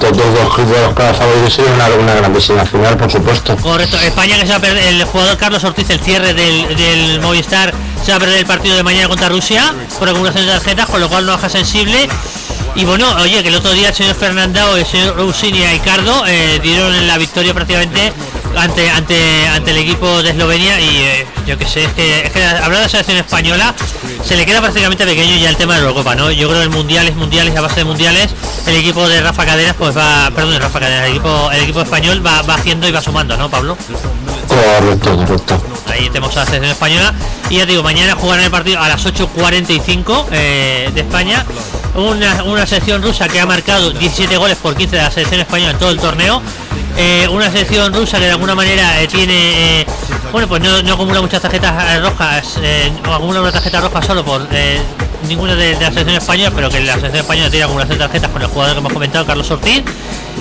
todos los de los favoritos sería una, una grandísima final, por supuesto. Correcto, España que se va a perder, el jugador Carlos Ortiz, el cierre del, del Movistar, se va a perder el partido de mañana contra Rusia por acumulación de tarjetas, con lo cual no baja sensible. Y bueno, oye, que el otro día el señor Fernandao, el señor Rousini y Ricardo eh, dieron la victoria prácticamente ante ante ante el equipo de Eslovenia y eh, yo que sé, es que, es que hablando de la selección española se le queda prácticamente pequeño ya el tema de la Eurocopa, ¿no? Yo creo que el mundiales, mundiales, a base de mundiales, el equipo de Rafa Cadenas pues va, perdón, Rafa Cadenas, el equipo, el equipo español va, va haciendo y va sumando, ¿no, Pablo? Correcto, correcto. Ahí tenemos a la selección española. Y ya digo, mañana jugarán el partido a las 8.45 eh, de España. Una, una selección rusa que ha marcado 17 goles por 15 de la selección española en todo el torneo. Eh, una selección rusa que de alguna manera eh, tiene, eh, bueno, pues no, no acumula muchas tarjetas rojas, o acumula una tarjeta roja solo por ninguna de, de la selección española, pero que la selección española tiene de tarjetas con el jugador que hemos comentado, Carlos Ortiz.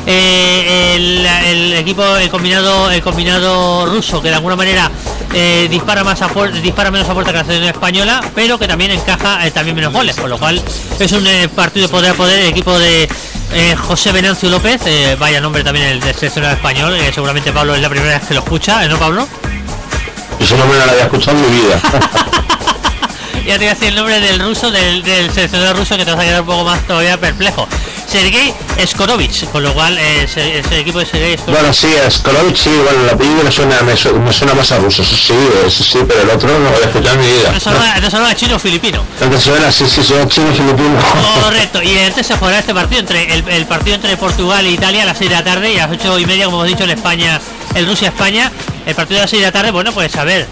Eh, el, el equipo, el combinado, el combinado ruso que de alguna manera eh, dispara más a dispara menos a fuerte que la selección española, pero que también encaja eh, también menos goles, con lo cual es un partido de poder a poder el equipo de José Venancio López, vaya nombre también el de seleccionado español, seguramente Pablo es la primera vez que lo escucha, ¿eh, ¿no Pablo? Ese nombre no lo había escuchado en mi vida. Ya te voy a decir el nombre del ruso, del, del seleccionador ruso que te vas a quedar un poco más todavía perplejo. Sergei Skorovich, con lo cual eh, ese- ese equipo de Sergei Skorovich bueno, sí, Skolovich, sí, bueno, el apellido me suena, me, su- me suena más a ruso, eso sí, eso sí, pero el otro no lo había escuchado en mi vida. no sonaba chino filipino. Entonces suena, sí, sí, suena chino filipino. Correcto, y antes se jugará este partido entre el, el partido entre Portugal e Italia a las 6 de la tarde y a las 8 y media, como hemos dicho, en España, el Rusia-España. El partido a las 6 de la tarde, bueno, pues a ver.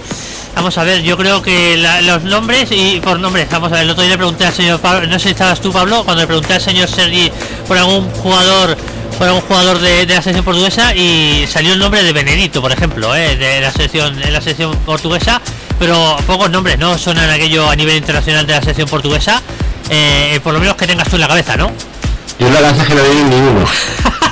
Vamos a ver, yo creo que la- los nombres y por nombres, vamos a ver, el otro día le pregunté al señor Pablo, no sé si estabas tú Pablo, cuando le pregunté al señor Sergi por algún jugador por algún jugador de, de la selección portuguesa y salió el nombre de Benedito, por ejemplo, eh, de la selección de la selección portuguesa, pero pocos nombres, no suenan aquello a nivel internacional de la selección portuguesa, eh, por lo menos que tengas tú en la cabeza, ¿no? Yo la lanza que no ninguno.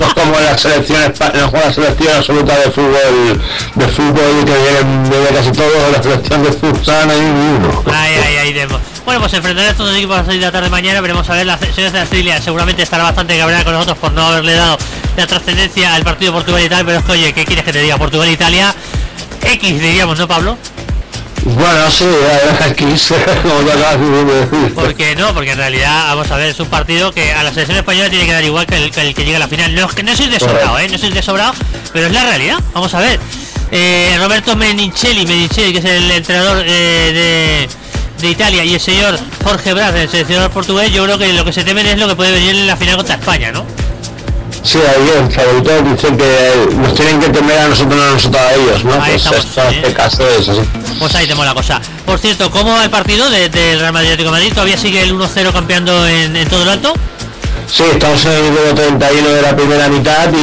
No como la selección espa- no como la selección absoluta de fútbol de fútbol que vienen de casi todo la selección de futsal no hay ninguno. Ay, ay, ay, demo. Bueno, pues enfrentaré a estos dos equipos a las 6 de la tarde mañana. Veremos a ver. La selección de Australia seguramente estará bastante cabreada con nosotros por no haberle dado la trascendencia al partido Portugal y tal. Pero es que, oye, ¿qué quieres que te diga? Portugal e Italia. X diríamos, ¿no, Pablo? Bueno, sí, aquí como te acabas de decir. ¿Por qué no? Porque en realidad, vamos a ver, es un partido que a la selección española tiene que dar igual que el que, el que llegue a la final. No, es que no soy de sobrado, ¿eh? No soy de sobrado, pero es la realidad. Vamos a ver. Eh, Roberto Menincelli, Menincelli, que es el entrenador eh, de, de Italia, y el señor Jorge Braz, el seleccionador portugués, yo creo que lo que se temen es lo que puede venir en la final contra España, ¿no? Sí, ahí el favorito dicen que nos tienen que temer a nosotros, no a nosotros a ellos, ¿no? Ahí Pues estamos, esto, sí. este caso es así. Pues ahí tenemos la cosa. Por cierto, ¿cómo el partido de- del Real Madrid Atlético Madrid? ¿Todavía sigue el 1-0 campeando en, en todo lo alto? Sí, estamos en el minuto 31 de la primera mitad y,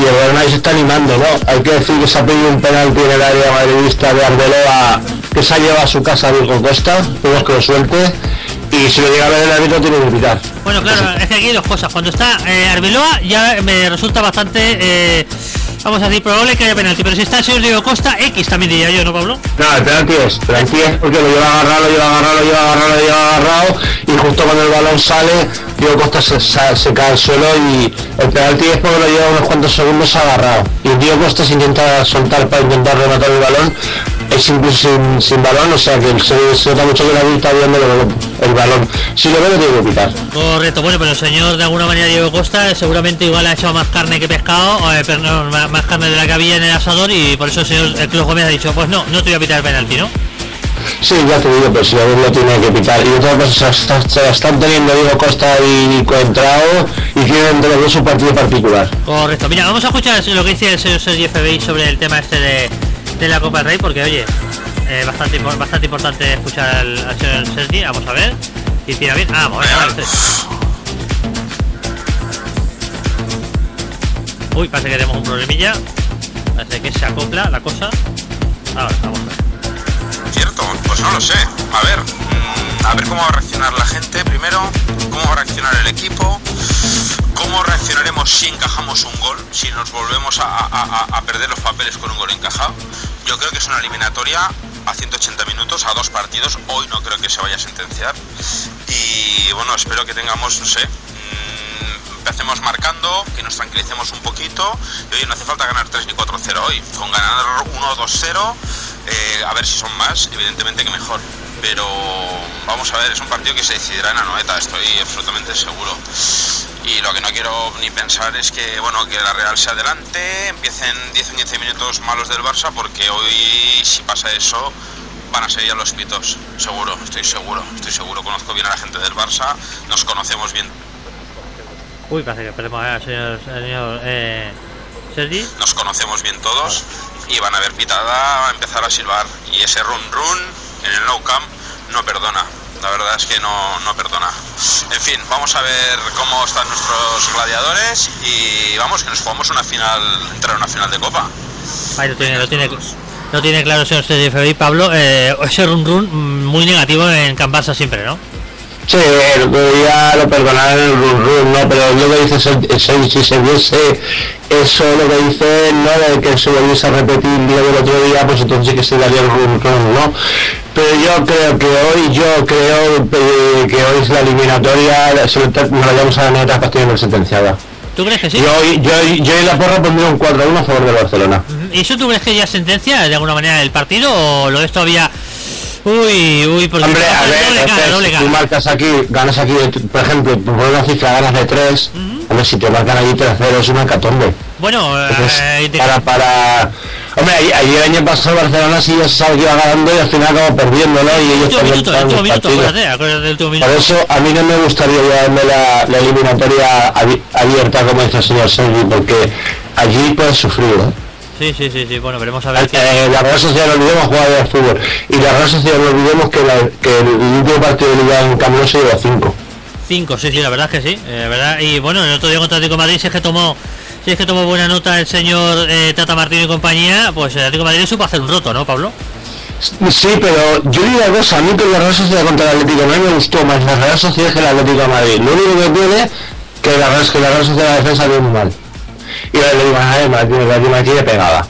y el Real Madrid se está animando, ¿no? Hay que decir que se ha pedido un penalti en el área madridista de Arbeloa que se ha llevado a su casa a Diego Costa, tenemos que lo suelte, y si lo llega a ver el árbitro tiene que pitar. Bueno, claro, es que aquí hay dos cosas. Cuando está eh, Arbeloa ya me resulta bastante, eh, vamos a decir, probable que haya penalti. Pero si está el señor Diego Costa, X también diría yo, ¿no, Pablo? No, el penalti es, penalti es porque lo lleva agarrado, lo lleva agarrado, lo lleva agarrado, lo lleva agarrado y justo cuando el balón sale, Diego Costa se, cae al suelo y el penalti es porque lo lleva unos cuantos segundos agarrado. Y Diego Costa se intenta soltar para intentar rematar el balón, es incluso sin, sin balón, o sea que se, se nota mucho que la está viendo el, el balón. Si lo ve lo tiene que pitar. Correcto, bueno, pero el señor de alguna manera Diego Costa seguramente igual ha echado más carne que pescado, eh, pero no, más, más carne de la que había en el asador y por eso el señor el Club Gómez ha dicho, pues no, no te voy a pitar el penalti, ¿no? Sí, ya te digo, pero si lo ve lo tiene que pitar. Y otra cosa, se, la están teniendo Diego Costa y Coentrao y los dos su partido particular. Correcto, mira, vamos a escuchar lo que dice el señor Sergi FBI sobre el tema este de, de la Copa del Rey, porque oye, eh, bastante, bastante importante escuchar al, al señor Sergi, vamos a ver, si tira bien, ah, vamos a ver, Uy, parece que tenemos un problemilla, parece que se acopla la cosa, ahora, vamos a ver. Cierto, pues no lo sé. A ver, mm, a ver cómo va a reaccionar la gente primero, cómo va a reaccionar el equipo, cómo reaccionaremos si encajamos un gol, si nos volvemos a- a- a perder los papeles con un gol encajado. Yo creo que es una eliminatoria a 180 minutos, a dos partidos. Hoy no creo que se vaya a sentenciar. Y bueno, espero que tengamos, no sé, mm, empecemos marcando, que nos tranquilicemos un poquito. Y oye, no hace falta ganar 3 ni 4-0 hoy. Con ganar 1-2-0, eh, a ver si son más, evidentemente que mejor. Pero vamos a ver, es un partido que se decidirá en Anoeta, estoy absolutamente seguro. Y lo que no quiero ni pensar es que, bueno, que la Real se adelante, empiecen 10 o 15 minutos malos del Barça, porque hoy, si pasa eso, van a ser ya los pitos, seguro, estoy seguro, estoy seguro, conozco bien a la gente del Barça, nos conocemos bien, Uy, parece que perdemos al señor, señor eh, Sergi. nos conocemos bien todos y van a ver pitada, a empezar a silbar. Y ese run run en el no camp no perdona. La verdad es que no, no perdona. En fin, vamos a ver cómo están nuestros gladiadores y vamos, que nos jugamos una final, entrar a una final de copa. Ahí lo tiene, lo tiene, lo tiene claro el señor Febri. Pablo, eh, ese run run muy negativo en Can Barça siempre, ¿no? Sí, el otro día lo perdonaron en el run run, ¿no? Pero lo que dice Sergi, si se viese eso, lo que dice, no de que se volviese a repetir lo del otro día, pues entonces sí que se daría el run run, ¿no? Pero yo creo que hoy, yo creo eh, que hoy es la eliminatoria, se lo- nos la llevamos a la neta para sentenciada. ¿Tú crees que sí? Yo, yo, yo en la porra pondría un 4-1 a favor del Barcelona. ¿Y eso tú crees que ya es sentencia de alguna manera del partido o lo ves todavía? Uy, uy, porque Hombre, a ver, doble es doble si tú marcas aquí, ganas aquí, por ejemplo, por una cifra, ganas de 3, hombre, si te marcan allí 3-0 es una catombe. Bueno, Entonces, eh, de- para, para... Hombre, allí el año pasado Barcelona sí ya se sabe que iba ganando y al final acabó perdiendo, ¿no? Y ellos minuto, el último minuto, acuérdate, acuérdate del último Por minuto. eso a mí no me gustaría llevarme la, la eliminatoria abi- abierta, como dice el señor Sergi, porque allí puedes sufrir, ¿eh? Sí, sí, sí, sí, bueno, veremos a ver qué... Eh, la Real Sociedad no olvidemos jugar al fútbol y la Real Sociedad no olvidemos que, la- que el último partido de liga en Camino se lleva 5 Cinco, sí, sí, la verdad es que sí, eh, verdad. Y bueno, el otro día contra Atlético Madrid, es que tomó, si es que tomó buena nota el señor eh, Tata Martín y compañía, pues el Atlético de Madrid supo hacer un roto, ¿no, Pablo? Sí, pero yo digo una cosa, a mí que la Real Sociedad contra el Atlético de Madrid me gustó más la Real Sociedad que el Atlético de Madrid. Lo único que tiene que la Real, que la Real Sociedad la defensa viene muy mal. Y el Atlético de Madrid, el Atlético de Madrid pegada.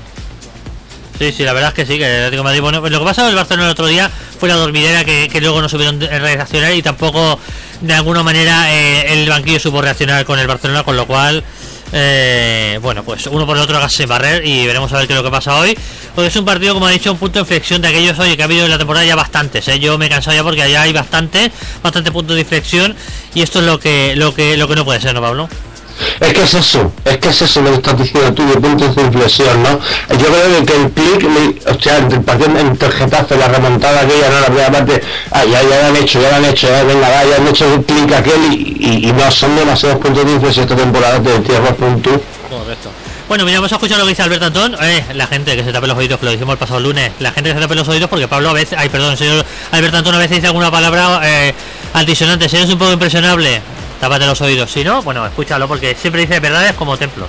Sí, sí, la verdad es que sí, que el Atlético de Madrid, bueno, pues lo que pasó en el Barcelona el otro día fue la dormidera que, que luego no supieron de- reaccionar y tampoco de alguna manera eh, el banquillo supo reaccionar con el Barcelona, con lo cual, eh, bueno, pues uno por el otro hágase barrer y veremos a ver qué es lo que pasa hoy. Porque es un partido, como ha dicho, un punto de inflexión de aquellos hoy que ha habido en la temporada ya bastantes, ¿eh? yo me he cansado ya porque allá hay bastante, bastante puntos de inflexión y esto es lo que, lo que, lo que no puede ser, ¿no, Pablo? Es que es eso, es que es eso lo que estás diciendo tú de puntos de inflexión, ¿no? Yo creo que el clic, sea, entre el partido entre el Getafe, la remontada aquella, no la primera parte, ah, ya, ya lo han hecho, ya lo han hecho, ya, venga, va, ya han hecho el clic aquel y, y- no son demasiados puntos de inflexión esta temporada de tierra punto. Correcto. Bueno, mira, vamos a escuchar lo que dice Alberto Antón. Eh, la gente que se tape los oídos, que lo dijimos el pasado lunes. La gente que se tape los oídos porque Pablo a veces, ay, perdón, señor Alberto Antón a veces dice alguna palabra eh, altisonante. Si eres un poco impresionable, tápate los oídos. Si no, bueno, escúchalo porque siempre dice verdades como templos.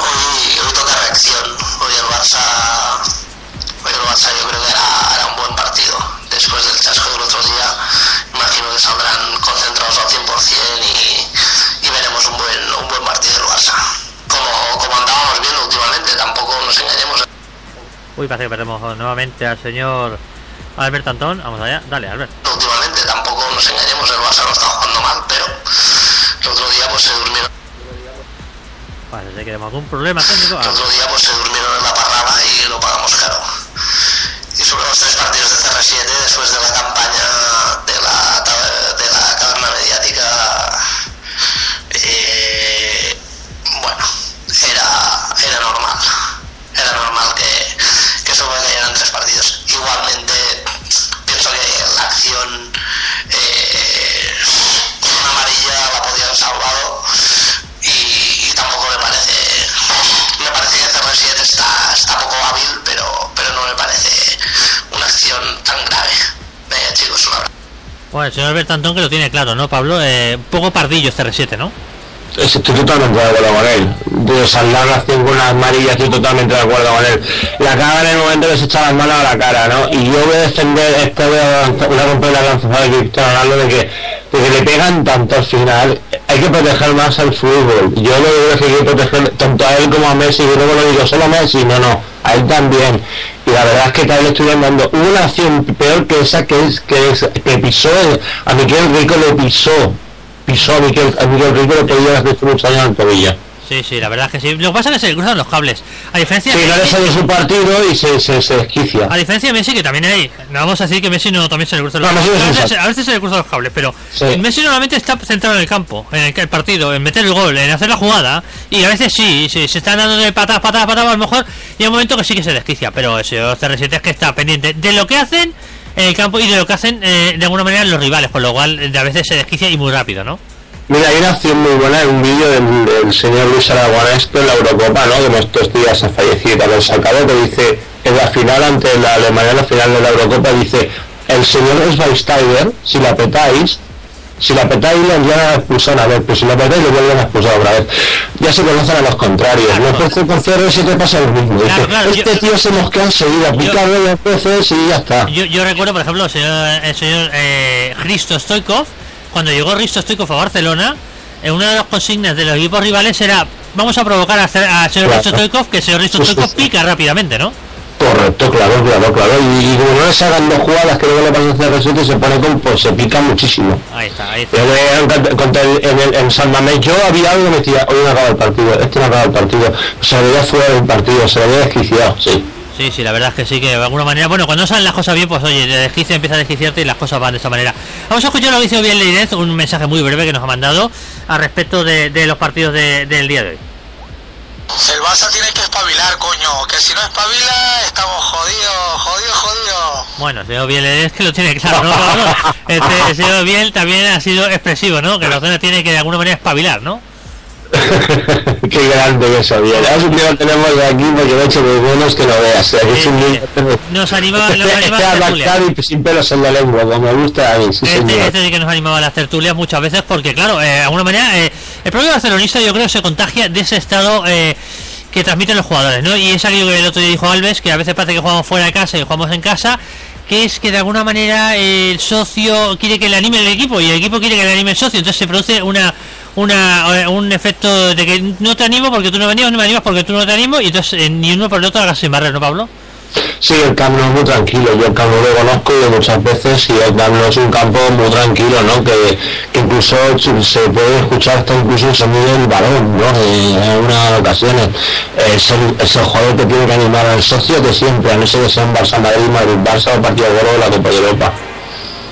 Hoy, hoy toca reacción. Hoy el Barça, hoy el Barça yo creo que era, era un buen partido. Después del chasco del otro día, imagino que saldrán concentrados al 100% y, y veremos un buen, un buen partido del Barça. Como, como andábamos viendo últimamente, tampoco nos engañemos. Uy, parece que perdemos nuevamente al señor Alberto Antón. Vamos allá, dale, Albert. Últimamente tampoco Parece que tenemos algún problema técnico. Ah, otro día pues se durmieron en la parrada y lo pagamos caro. Y sobre los tres partidos de CR7 después de la campaña de la, de la caverna mediática, eh, bueno, era, era normal. Era normal que, que solo cayeran tres partidos. Igualmente pero, pero no me parece una acción tan grave Venga, chicos un abrazo Bueno, el señor Alberto Antón que lo tiene claro, ¿no, Pablo? Eh, un poco pardillo CR7, ¿no? Estoy totalmente de acuerdo con él. De saldar la acción con una amarilla, estoy totalmente de acuerdo con él. La caga en el momento que se echa las manos a la cara, ¿no? Y yo voy a defender, esta voy a, lanzar- voy a romper la lanza de Cristiano Ronaldo de que, de que le pegan tanto al final. Hay que proteger más al fútbol. Yo lo digo que hay que proteger tanto a él como a Messi, y luego lo digo solo a Messi, no, no, a él también. Y la verdad es que vez estoy dando una acción peor que esa que es que, es, que pisó, a Miquel Rico le pisó pisó a Miquel, a Miquel Rico le podía hacer mucho daño al tobillo. Sí, sí, la verdad es que sí. Lo que pasa es que se le cruzan los cables. A diferencia Sí, de no le Messi, su partido y se, se, se desquicia. a diferencia de Messi, que también hay. No vamos a decir que Messi no también se le cruzan los No, cables. Messi es A veces, a veces se le cruzan los cables, pero Sí. Messi normalmente está centrado en el campo, en el, el partido, en meter el gol, en hacer la jugada. Y a veces sí, sí se están dando de patadas, patadas, patadas, a lo mejor. Y hay un momento que sí que se desquicia, pero señor CR7 es que está pendiente de lo que hacen en el campo y de lo que hacen eh, de alguna manera los rivales, con lo cual eh, a veces se desquicia y muy rápido, ¿no? Mira, hay una acción muy buena en un vídeo del, del señor Luis Aragonés en la Eurocopa, ¿no? Que en estos días ha fallecido, Carlos Salcado, que dice, en la final ante la Alemania, en la final de la Eurocopa, dice, el señor Schweinsteiger, si la petáis, si la petáis le envían a expulsar a ver, pues si la petáis le vuelven a expulsar otra vez. Ya se conocen a los contrarios, Claro. no puede con CR te pasa lo mismo. Dice, Claro, claro, este yo- tío se mosquea enseguida, pica varias veces y ya está. Yo, yo recuerdo, por ejemplo, el señor, el señor eh, Hristo Stoikov, cuando llegó Hristo Stoikov a Barcelona, en una de las consignas de los equipos rivales era vamos a provocar a, a señor Claro. Hristo Stoikov, que el señor Sí, sí, Stoikov sí. pica rápidamente, ¿no? Correcto, claro, claro, claro. Y, y como no les hagan dos jugadas que luego le pasan CR7 se pone con, pues se pica muchísimo. Ahí está, ahí está. Me- contra- el- en, el, en San Mamés yo había algo que me decía, hoy no acaba el partido, este no acaba el partido. Se veía fuera del partido, se había desquiciado, sí. Sí, sí, la verdad es que sí, que de alguna manera, bueno, cuando salen las cosas bien, pues oye, de desquicia empieza a desquiciarte y las cosas van de esta manera. Vamos a escuchar lo que dice bien Leirez, un mensaje muy breve que nos ha mandado al respecto de, de los partidos de- del día de hoy. El Barça tiene que espabilar, coño. Que si no espabila, estamos jodidos, jodidos, jodidos. Bueno, señor Biel es que lo tiene claro, ¿no? Este, señor Biel también ha sido expresivo, ¿no? Que la zona tiene que de alguna manera espabilar, ¿no? Qué grande que bien. Ahora un día lo tenemos de aquí porque de hecho de menos que lo veas. ¿eh? Es un niño- Nos animaba, nos Este, animaba este tertulias. y sin pelos en la lengua, como me gusta a mí, sí Este, este sí que nos animaba a las tertulias muchas veces porque, claro, eh, de alguna manera, eh, el propio barcelonista yo creo se contagia de ese estado eh, que transmiten los jugadores, ¿no? Y es aquello que el otro día dijo Alves, que a veces parece que jugamos fuera de casa y jugamos en casa, que es que de alguna manera el socio quiere que le anime el equipo y el equipo quiere que le anime el socio, entonces se produce una una eh, un efecto de que no te animo porque tú no me animas, no me animas porque tú no te animo y entonces eh, ni uno por el otro hagas sin barrer, ¿no, Pablo? Sí, el Camp Nou es muy tranquilo, yo el Camp Nou lo conozco y muchas veces y el Camp Nou es un campo muy tranquilo, ¿no? Que, que incluso se puede escuchar hasta incluso el sonido del balón, ¿no? En algunas ocasiones. Es el, es jugador que tiene que animar al socio de siempre, a no ser que sea un Barça Madrid, Madrid Barça o partido de la Copa de Europa.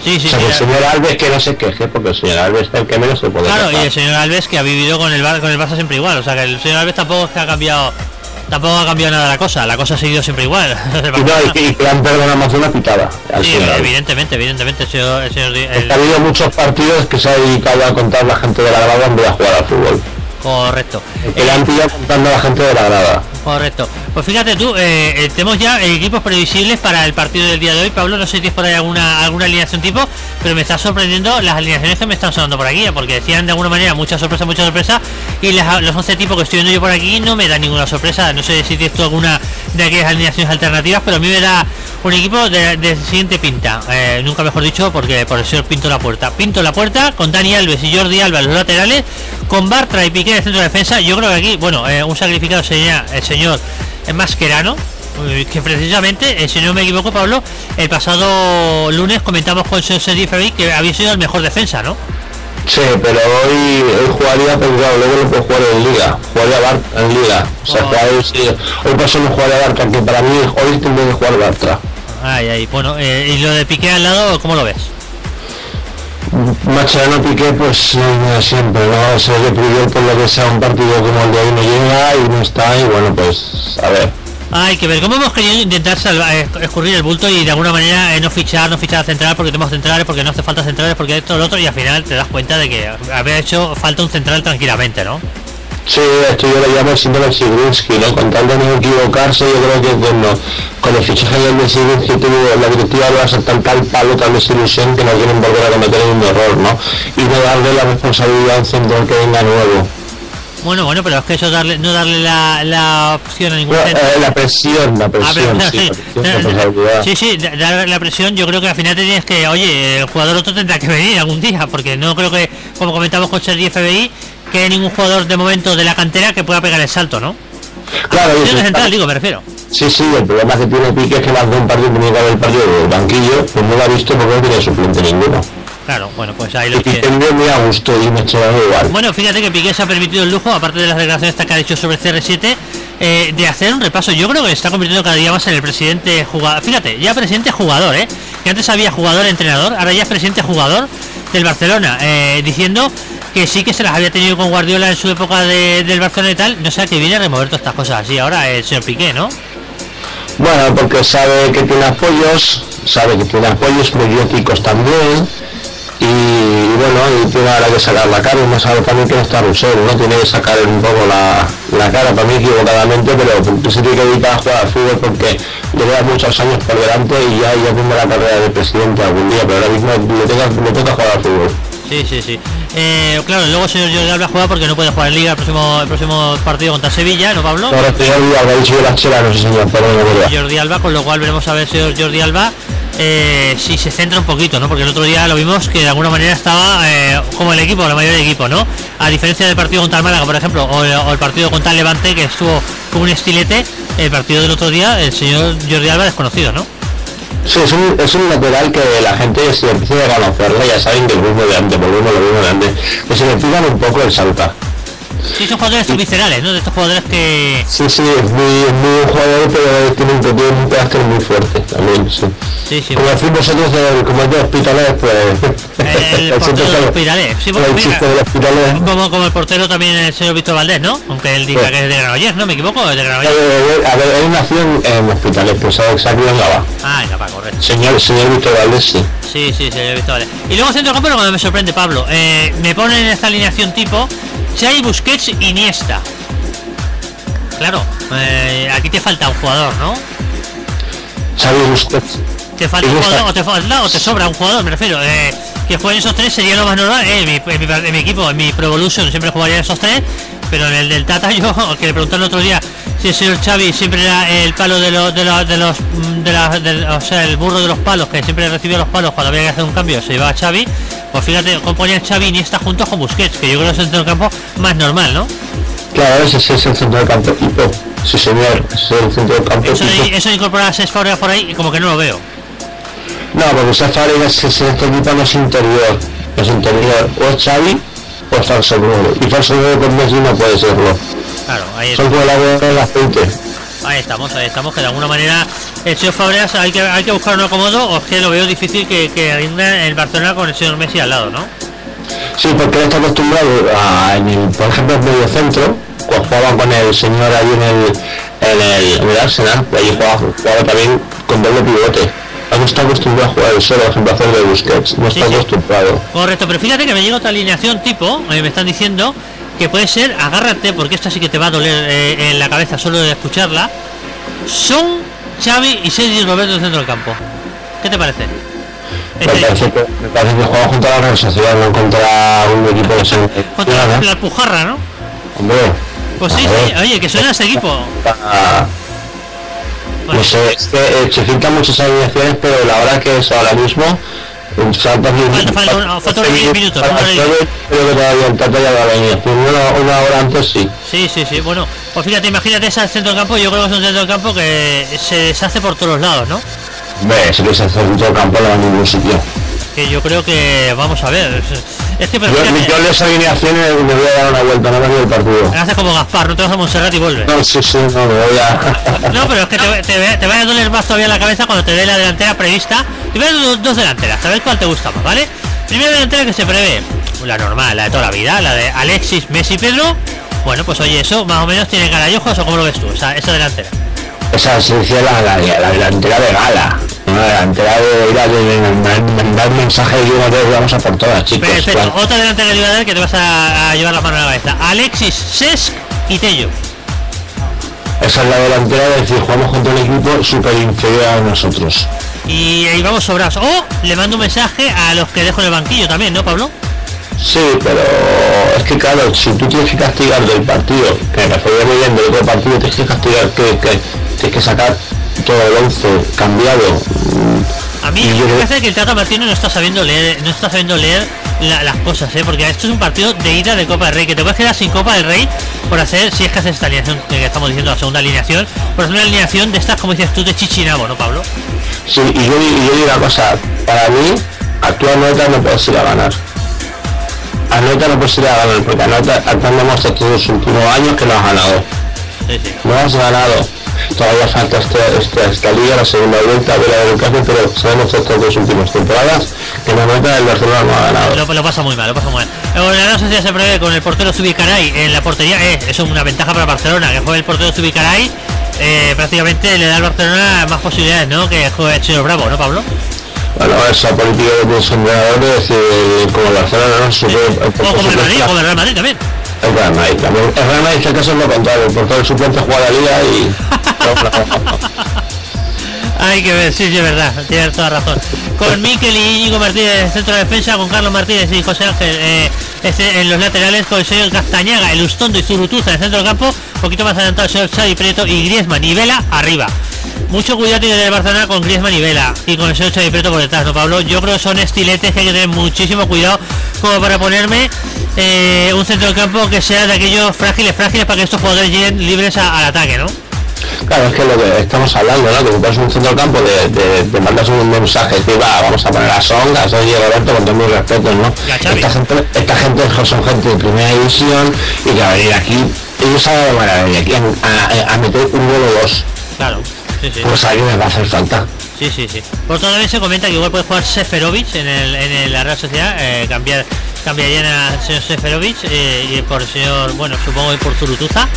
Sí, sí, o sea, que el señor Alves que no se queje, porque el señor Alves es el que menos se puede Claro, y el señor Alves que ha vivido con el Bar- con el Barça siempre igual, o sea que el señor Alves tampoco es que ha cambiado tampoco ha cambiado nada la cosa, la cosa ha seguido siempre igual. Y, no, y y que han perdonado más una pitada al Sí, Alves. evidentemente, evidentemente, el señor, el señor- el- Ha habido muchos partidos que se ha dedicado a contar la gente de la grada en vez de a jugar al fútbol. correcto. Que le han pillado contando a la gente de la grada. Correcto. Pues fíjate tú, eh, eh, tenemos ya eh, equipos previsibles para el partido del día de hoy. Pablo, no sé si tienes por ahí alguna, alguna alineación tipo, pero me está sorprendiendo las alineaciones que me están sonando por aquí, porque decían de alguna manera mucha sorpresa, mucha sorpresa, y los 11 tipos que estoy viendo yo por aquí no me da ninguna sorpresa. No sé si tienes tú alguna de aquellas alineaciones alternativas, pero a mí me da un equipo de, de siguiente pinta. Nunca mejor dicho, porque por el señor Pinto la puerta. Pinto la puerta con Dani Alves y Jordi Alba los laterales, con Bartra y Piqué el centro de defensa. Yo creo que aquí, bueno, un sacrificado sería el señor Masquerano, eh, que precisamente, eh, si no me equivoco, Pablo, el pasado lunes comentamos con señor Sergi Febri que había sido el mejor defensa, ¿no? Sí, pero hoy, hoy jugaría, pero claro, luego no puedo jugar en liga. Jugaría Bartra en liga. O sea, Oh. jugar hoy, sí, hoy pasó no jugaría Bartra, que para mí hoy tendría que jugar Bartra. Ay, ay, bueno, eh, y lo de Piqué al lado, ¿cómo lo ves? Macherano Piqué, pues eh, siempre, ¿no? Se le pidió por lo que sea un partido como el de hoy no llega y no está, y bueno, pues a ver. Hay que ver cómo hemos querido intentar salva- eh, escurrir el bulto y de alguna manera eh, no fichar, no fichar a central porque tenemos centrales, porque no hace falta centrales, porque esto, lo otro, y al final te das cuenta de que había hecho falta un central tranquilamente, ¿no? Sí, esto yo lo llamo el síndrome Sigrinsky, ¿no? Con tal de no equivocarse, yo creo que con, lo- con el fichaje de Sigrinsky tuvo la directiva va a ser tan tal palo, tal desilusión que no quieren volver a cometer mismo error, ¿no? Y no darle la responsabilidad a un central que venga nuevo. Bueno, bueno, pero es que eso darle, no darle la, la opción a ningún No, eh, la presión, la Ah, presión, claro, sí, sí. la presión, la. Sí, sí, da- dar la presión, yo creo que al final tienes que, oye, el jugador otro tendrá que venir algún día, porque no creo que, como comentamos con Sergi FBI, que hay ningún jugador de momento de la cantera que pueda pegar el salto, ¿no? Claro, y Posición de eso central, está- digo, me refiero. Sí, sí, el problema que tiene Pique es que de un partido tenía que haber el partido del banquillo, pues no lo ha visto porque no tiene suplente ninguno. Claro, bueno, pues ahí lo que... Muy a gusto y me igual. Bueno, fíjate que Piqué se ha permitido el lujo, aparte de las declaraciones que ha dicho sobre CR7, eh, de hacer un repaso. Yo creo que se está convirtiendo cada día más en el presidente jugador. Fíjate, ya presidente jugador, ¿eh? Que antes había jugador entrenador, ahora ya es presidente jugador del Barcelona, eh, diciendo que sí que se las había tenido con Guardiola en su época de- del Barcelona y tal. No sé a qué viene a remover todas estas cosas así. Ahora el señor Piqué, ¿no? Bueno, porque sabe que tiene apoyos, sabe que tiene apoyos mediáticos también. Y, y bueno, y tiene ahora que sacar la cara, y más ahora también que no está Rousseau, ¿no? Tiene que sacar un poco la, la cara, para mí equivocadamente, pero se tiene que dedicar a jugar al fútbol porque le quedan muchos años por delante y ya, ya tiene la carrera de presidente algún día, pero ahora mismo le toca, le toca jugar al fútbol. Sí, sí, sí. Eh, claro, luego el señor Jordi Alba juega porque no puede jugar en Liga el próximo, el próximo partido contra Sevilla, ¿no, Pablo? Dicho la chela, no sé señor, perdón, no me Jordi Alba, con lo cual veremos a ver señor Jordi Alba eh, si se centra un poquito, ¿no? Porque el otro día lo vimos que de alguna manera estaba eh, como el equipo, la mayoría del equipo, ¿no? A diferencia del partido contra el Málaga, por ejemplo, o, el- o el partido contra el Levante, que estuvo con un estilete, el partido del otro día, el señor Jordi Alba desconocido, ¿no? Sí, es un, es un lateral que la gente se empieza a conocerlo, ya saben que el de antes, volvemos lo mismo de antes, pues se le pidan un poco el salta. Sí, son jugadores viscerales, ¿no? De estos jugadores que... Sí, sí, es muy, es muy buen jugador, pero tiene un, tiene un carácter muy fuerte también, sí. Sí, sí. Como decís vosotros, del- como es de hospitales, pues... El portero de los Hospitales. Sí, porque el mira, del hospitales... como, como el portero también el señor Víctor Valdés, ¿no? Aunque él diga Sí. que es de Granollers, ¿no? Me equivoco, es de Granollers. ver, a ver, él nació en, en hospitales, pero sabe exactamente dónde va. Ah, ya va, correcto. Señor, señor Víctor Valdés, sí. Sí, sí, se había visto, vale. Y luego centro campo, cuando me sorprende Pablo, eh, me ponen en esta alineación tipo Xavi Busquets Iniesta. Claro, eh, aquí te falta un jugador, ¿no? ¿Sabe usted? Te falta un jugador o te falta o te sobra un jugador, me refiero. Eh, que jueguen esos tres sería lo más normal. Eh, en, mi, en mi- en mi equipo, en mi Pro Evolution siempre jugarían esos tres, pero en el del Tata yo, que le preguntaron el otro día si el señor Xavi siempre era el palo de los, de los, de los, de la- del- o sea, el burro de los palos, que siempre recibía los palos cuando había que hacer un cambio, se llevaba a Xavi. Pues fíjate, cómo ponían Xavi y Iniesta juntos con Busquets, que yo creo que es el centro del campo más normal, ¿no? Claro, ese sí es el centro del campo tipo. Sí, señor, ese es el centro del campo Eso tipo. de, eso de incorporar a Cesc Fabregas por ahí, como que no lo veo. No, porque Fábregas es este equipo no es interior, es interior, o es Xavi o falso nuevo. Y falso nuevo con Messi no puede serlo. Claro, ahí Son la hueá del aceite. Ahí estamos, ahí estamos, que de alguna manera el señor Fabregas hay que, hay que buscar un acomodo, o es que lo veo difícil que, que rinda el Barcelona con el señor Messi al lado, ¿no? Sí, porque él está acostumbrado a, en el, por ejemplo, en medio centro, cuando jugaba con el señor ahí en el, en el, en el Arsenal, ahí jugaba, jugaba también con doble pivote. No está acostumbrado a jugar el solo, por ejemplo, de Busquets, no está sí. acostumbrado. Correcto, pero fíjate que me llega otra alineación tipo, eh, me están diciendo que puede ser, agárrate, porque esta sí que te va a doler eh, en la cabeza solo de escucharla. Son Xavi y Sergi Roberto en centro del campo. ¿Qué te parece? Me Este- parece, que, me parece que juega contra la Real Sociedad, no contra un equipo de San contra la, la Pujarra, ¿no? Hombre, Pues sí, A sí, oye, que suena ese equipo. ah, Bueno, no sé, es que eh, se filtran muchas alineaciones, pero la verdad que es ahora mismo. Eh, Falta, Falta- falta unos 10 minutos, Para las Creo que todavía el Tata ya va a alineación. Una, una hora antes sí. Sí, sí, sí. Bueno, pues fíjate, imagínate ese centro del campo. Yo creo que es un centro del campo que se deshace por todos lados, ¿no? Ve, si que se hace mucho campo no va a ningún sitio. Que yo creo que vamos a ver. es- Es que pero Yo, fíjate, yo les alineaciones me voy a dar una vuelta, no me voy el partido. haces como Gaspar, no te vas a Montserrat y vuelves. No, sí, sí, no, me voy a... No, pero es que te, te, te va a doler más todavía la cabeza cuando te dé la delantera prevista. Dar dos, delanteras, a ver cuál te gusta más, ¿vale? Primera delantera que se prevé, la normal, la de toda la vida, la de Alexis, Messi, Pedro. Bueno, pues oye, eso más o menos tiene cara y ojos, o cómo lo ves tú, esa, esa delantera. Esa la, la, la delantera de gala. No, la delantera de mandar- mandar mensajes y vez vamos a por todas, chicos. Perfecto, Claro. otra delantera que a dar que te vas a, a llevar la mano a la cabeza. Alexis, Sesc y Tello. Esa es la delantera de decir, jugamos contra un equipo súper inferior a nosotros. Y ahí vamos sobrados. O le mando un mensaje a los que dejo en el banquillo también, ¿no, Pablo? Sí, pero es que claro, si tú tienes que castigar del partido, que me parece muy bien del otro partido, tienes que castigar, que, que tienes que sacar todo el once cambiado. A mí me parece que el Tata Martino no está sabiendo leer, no está sabiendo leer la- las cosas, ¿eh? porque esto es un partido de ida de Copa del Rey, que te puedes quedar sin Copa del Rey por hacer, si es que haces esta alineación que estamos diciendo, la segunda alineación, por hacer una alineación de estas, como dices tú, de Chichinabo, ¿no, Pablo? Sí, y yo, y yo digo una cosa, para mí, Tú a Nota no puedes ir a ganar. A Nota no puedes ir a ganar, porque a Nota te han demostrado todos los últimos años que no has ganado. Sí, sí. No has ganado. Todavía falta esta, esta, esta liga, la segunda vuelta de la educación, pero sabemos estas dos últimas temporadas que la nota del Barcelona no ha ganado. Lo, lo pasa muy mal, lo pasa muy mal. Eh, Bueno, la Real Sociedad se prevé con el portero Zubicaray en la portería. Eh, eso es una ventaja para Barcelona, que juegue el portero Zubicaray. Eh, prácticamente le da al Barcelona más posibilidades, ¿no? Que juegue el Chino Bravo, ¿no, Pablo? Bueno, esa política de los entrenadores, es decir, como el Barcelona no. O como el Madrid, como el Real Madrid también. El Real Madrid también. El Madrid en este caso es lo contrario, el portero suplente juega la y... Hay que ver, sí, sí, es verdad, tienes toda razón. Con Miquel y Íñigo Martínez en centro de defensa, con Carlos Martínez y José Ángel eh, este, en los laterales, con el señor Castañaga, el Ustondo y Zurutuza en el centro del campo, un poquito más adelantado el señor Xavi Prieto y Griezmann y Vela arriba. Mucho cuidado tiene el Barcelona con Griezmann y Vela y con el señor Xavi Prieto por detrás, ¿no, Pablo? Yo creo que son estiletes que hay que tener muchísimo cuidado como para ponerme eh, un centro del campo que sea de aquellos frágiles, frágiles para que estos jugadores lleguen libres a- al ataque, ¿no? Claro, es que lo que estamos hablando, ¿no? Que pones un centro del campo de, de, de mandas un mensaje, que va, vamos a poner a Songa, a Sergio Roberto, con todos mis respetos, ¿no? Esta gente, esta gente son gente de primera división y que va a venir aquí, ellos saben de aquí a, a- a meter un gol o dos, Claro, sí, sí. pues a alguien les va a hacer falta. Sí, sí, sí. Por otro lado, se comenta que igual puede jugar Seferovic en, el, en la Real Sociedad, eh, cambiar, cambiarían al señor Seferovic eh, y por el señor, bueno, supongo que por Zurutuza,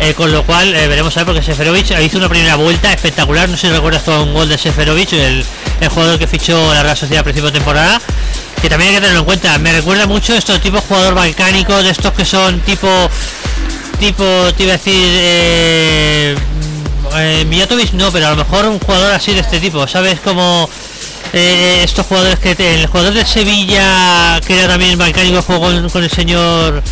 eh, con lo cual veremos a ver porque Seferovic hizo una primera vuelta espectacular, no sé si recuerdas todo un gol de Seferovic, el, el jugador que fichó la Real Sociedad a principio de temporada, que también hay que tenerlo en cuenta. Me recuerda mucho estos tipos jugador balcánico, de estos que son tipo, tipo, te iba a decir, eh, Mijatovic no, pero a lo mejor un jugador así de este tipo, ¿sabes? Como eh, estos jugadores que te- el jugador de Sevilla que era también balcánico jugó con, con el señor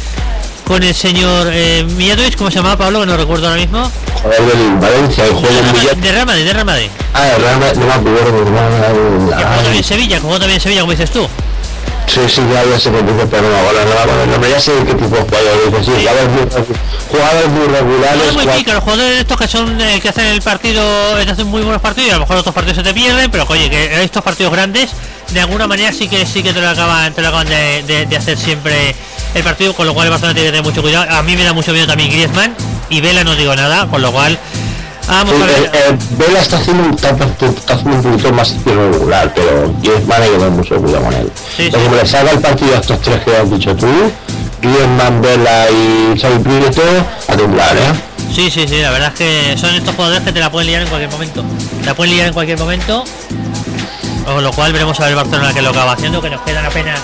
con el señor eh, Mijatovic, ¿cómo se llamaba Pablo? Que no recuerdo ahora mismo. Joder, del Valencia, el juego De Real. Madrid, de Real Madrid. Ah, el Real Madrid, no me acuerdo, no me acuerdo. Que jugó también en Sevilla, jugó también en Sevilla, como dices tú. Sí, sí, ya, ya sé qué tipo, pero no me acuerdo, no ya sé qué tipo de jugadores, dice, sí, jugadores muy, jugadores muy regulares, muy cua- pícaros, jugadores estos que son eh, que hacen el partido, que hacen muy buenos partidos y a lo mejor otros partidos se te pierden, pero oye, que estos partidos grandes de alguna manera sí que sí que te lo acaban, te lo acaban de, de- de hacer siempre el partido, con lo cual el Barcelona tiene que tener mucho cuidado. A mí me da mucho miedo también Griezmann y Vela no digo nada, con lo cual vamos a Eh, ver. eh, eh, Vela está haciendo, un, está, está haciendo un poquito más irregular, pero Griezmann hay que tener mucho cuidado con él. Sí, Pero sí. como le salga el partido a estos tres que has dicho tú, Griezmann, Vela y Xavi Prieto, a temblar, ¿eh? Sí, sí, sí, la verdad es que son estos jugadores que te la pueden liar en cualquier momento. Te la pueden liar en cualquier momento. Con lo cual veremos a ver Barcelona que lo acaba haciendo, que nos quedan apenas.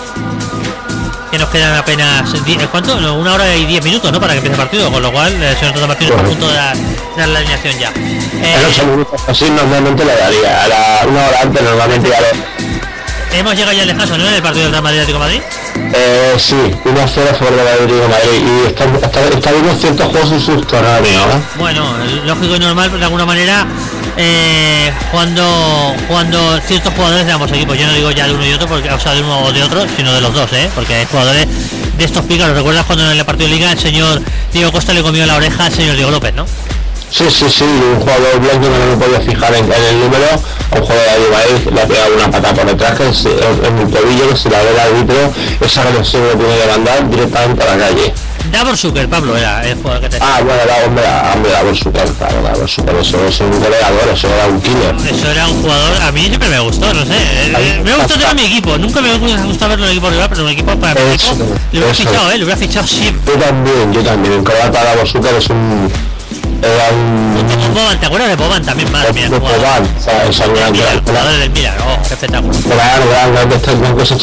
Que nos quedan apenas. die- ¿Cuánto? No, Una hora y diez minutos, ¿no? Para que empiece el partido. Con lo cual, el señor Toto Martínez está a punto de dar, dar la alineación ya. Eh, En ocho minutos así normalmente le daría, a la, una hora antes normalmente ya lo... hemos llegado ya al descanso, ¿no? Del partido del Real Madrid Atlético Madrid. Eh, sí, 1 a 0 a favor de Atlético Madrid y está, está, está viendo ciertos juegos subterráneos, ¿eh? Bueno, lógico y normal, pero de alguna manera, eh, cuando cuando ciertos jugadores de ambos equipos, yo no digo ya de uno y otro, porque, o sea, de uno o de otro, sino de los dos, ¿eh? porque hay jugadores de estos pícaros. ¿Recuerdas cuando en el partido de Liga el señor Diego Costa le comió la oreja al señor Diego López, no? Sí, sí, sí, un jugador blanco no me podía fijar en, en el número, un jugador de Madrid le ha pegado una pata por detrás es, en mi tobillo, que si la ve el árbitro, esa agresión lo tiene que mandar directamente a la calle. Davor Zucker, Pablo, era el jugador que te Ah, bueno, la hombre, hombre, la Super, claro, la Super, eso es un goleador, eso era un killer. Eso era un jugador, a mí siempre me gustó, no sé. eh, Me gusta tener a mi equipo, nunca me gusta verlo en el equipo rival, pero un equipo para mi equipo, le hubiera fichado, ¿eh? Le hubiera fichado siempre. Yo también, yo también, en croata la Super es un... Boban, ¿te acuerdas de Boban también? De. Boban, Milan, gran, jugadores del Milan, oh, qué espectáculo.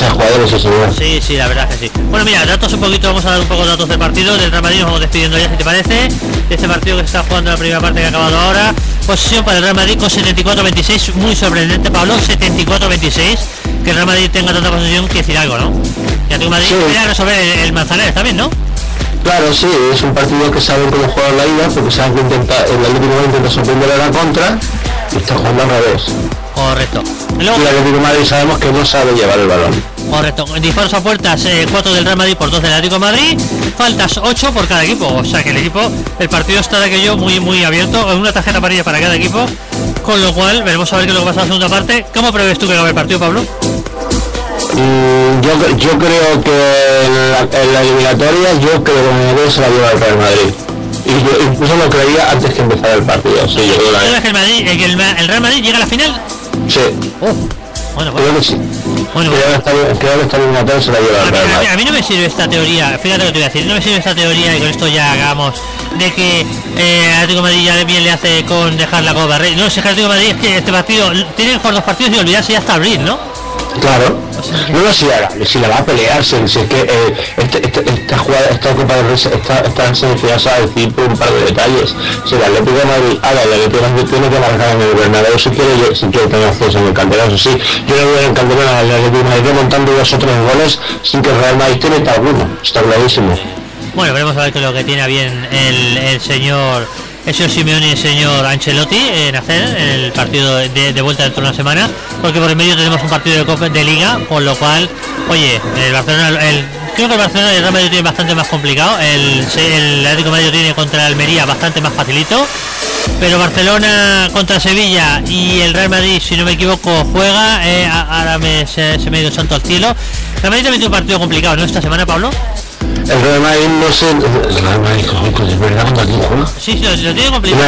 de jugadores. Sí, sí, la verdad que sí. Bueno, mira, datos un poquito, vamos a dar un poco de datos del partido. Del Real Madrid nos vamos despidiendo ya, si te parece. De este partido que se está jugando en la primera parte que ha acabado ahora. Posesión para el Real Madrid con 74-26, muy sorprendente, Pablo, 74-26. Que el Real Madrid tenga tanta posesión, que decir algo, ¿no? Que Atlético de Madrid Sí. resolver el, el Manzanares también, ¿no? Claro, sí, es un partido que saben cómo jugar la ida, porque saben que intenta, el Atlético Madrid intenta sorprender a la contra y está jugando al revés. Correcto. Y Y luego, el Atlético Madrid sabemos que no sabe llevar el balón. correcto. Disparos a puertas, 4 del Real Madrid por 2 del Atlético de Madrid. Faltas 8 por cada equipo. O sea que el equipo, el partido está de aquello muy, muy abierto. Una tarjeta amarilla para cada equipo. Con lo cual, veremos a ver qué es lo que pasa en la segunda parte. ¿Cómo prevés tú que acabe el partido, Pablo? Mm, yo, yo creo que en la, en la eliminatoria, yo creo que se la lleva el Real Madrid. Y yo incluso lo creía antes que empezara el partido. Sí, yo creo ¿Crees que el, Madrid, eh, el, Real Madrid llega a la final? sí. Bueno, Creo bueno. que sí. Bueno, Creo que esta, creo que esta eliminatoria se la lleva A el mí, Real a mí- Madrid. a mí no me sirve esta teoría, fíjate lo que te voy a decir, no me sirve esta teoría y con esto ya hagamos de que eh, Atlético de Madrid ya de bien le hace con dejar la Copa. No, si es que Atlético de Madrid es que este partido tiene que jugar dos partidos y olvidarse ya hasta abril, ¿no? Claro. No, no, si la, si la va a pelear, si, si es que eh, este, este- esta jugada, esta Copa de esta, esta se a decir por un par de detalles. Si el Atlético de Madrid, ahora el Atlético de Madrid tiene que marcar en el Bernabéu si quiere, yo- si quiere tener acceso en el Calderón, sí. Yo no veo en el Calderón al Atlético Madrid remontando dos o tres goles sin que el Real Madrid tiene alguno. Está clarísimo. Bueno, veremos a ver qué es lo que tiene bien el, el señor señor Simeone y el señor Ancelotti en hacer el partido de, vuelta dentro de una semana, porque por el medio tenemos un partido de Copa de Liga, con lo cual, oye, el Barcelona, el, creo que el Barcelona y el Real Madrid tiene bastante más complicado, el, el Atlético de Madrid tiene contra el Almería bastante más facilito, pero Barcelona contra Sevilla y el Real Madrid, si no me equivoco, juega, eh, ahora me, se, se me ha ido santo al cielo. El Real Madrid también tiene un partido complicado, ¿no? Esta semana, Pablo. El Real Madrid no sé... El Real Madrid, coño, verdad, cuando aquí juega. Sí, sí, lo, lo tiene complicado.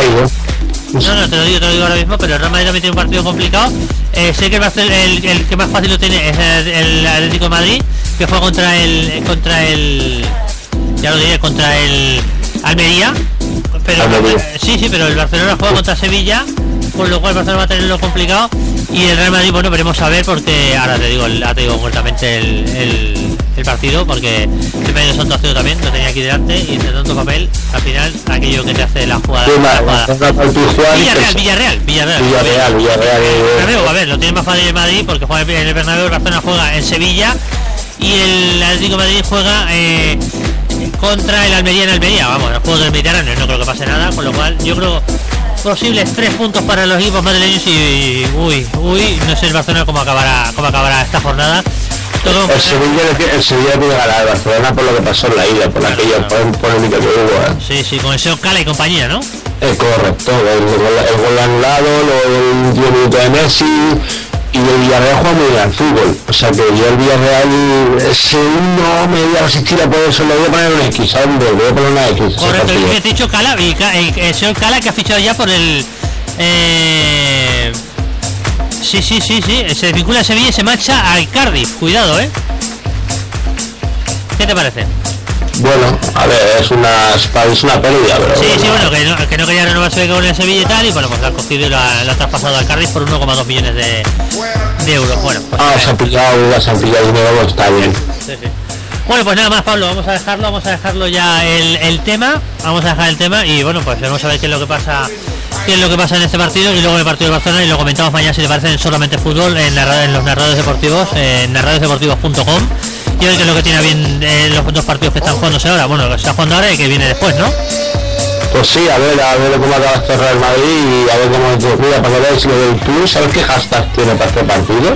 No, no, te lo digo, te lo digo ahora mismo, pero el Real Madrid también tiene un partido complicado. Eh, sé que el, el, el que más fácil lo tiene es el, el Atlético de Madrid, que juega contra el contra el ya lo diré, contra el Almería. Pero Almería. sí, sí, pero el Barcelona juega contra Sevilla, con lo cual el Barcelona va a tenerlo complicado. Y el Real Madrid, bueno, veremos a ver porque ahora te digo, ahora te digo correctamente el, el, el partido, porque el medio Santo Acero también lo tenía aquí delante y entre tanto papel, al final aquello que te hace la jugada. Sí, la jugada. y Villarreal, Villarreal, Villarreal. Villarreal, Villarreal. eh, a ver, lo tiene más fácil el Madrid porque juega en el Bernabéu, el Barcelona juega en Sevilla y el Atlético de Madrid juega eh, contra el Almería en Almería, vamos, el juego del Mediterráneo, no creo que pase nada, con lo cual yo creo posibles tres puntos para los equipos madrileños y uy, uy, no sé el Barcelona cómo acabará, cómo acabará esta jornada. Todo- El Sevilla, el Sevilla tiene ganar al Barcelona por lo que pasó en la ida, por Claro, aquella claro. pol- polémica que hubo. ¿eh? Sí, sí, con el señor Cala y compañía, ¿no? Es correcto, el, gol- el gol anulado, el último minuto de Messi y el Villarreal juega muy bien al fútbol. O sea que yo el Villarreal, eh, si no me voy a resistir a poner eso, le voy a poner un X, hombre, le voy a poner una X. Correcto, y que te he dicho Cala, y el señor Cala que ha fichado ya por el... Eh, sí, sí, sí, sí, se desvincula Sevilla y se marcha al Cardiff, cuidado, ¿eh? ¿Qué te parece? Bueno, a ver, es una, es una pérdida, pero Sí, sí, bueno, que no, que no quería renovarse con el Sevilla y tal, y bueno, pues la ha cogido y lo ha traspasado al Cardiff por 1,2 millones de, de euros. Bueno, pues, Ah, se ha pillado, se ha pillado dinero, pues está bien. Sí, sí. Bueno, pues nada más, Pablo, vamos a dejarlo, vamos a dejarlo ya el, el tema, vamos a dejar el tema y bueno, pues vamos a ver qué es lo que pasa qué es lo que pasa en este partido y luego en el partido de Barcelona y lo comentamos mañana si te parece en solamente fútbol en, narra- en los narradores deportivos, en narradosdeportivos.com y ver qué es lo que tiene bien eh, los dos partidos que están jugándose ahora, bueno, que está jugando ahora y que viene después, ¿no? Pues sí, a ver, a ver cómo acaba este Real Madrid y a ver cómo mira para que veáis lo del plus, ¿sabes qué hashtag tiene para este partido?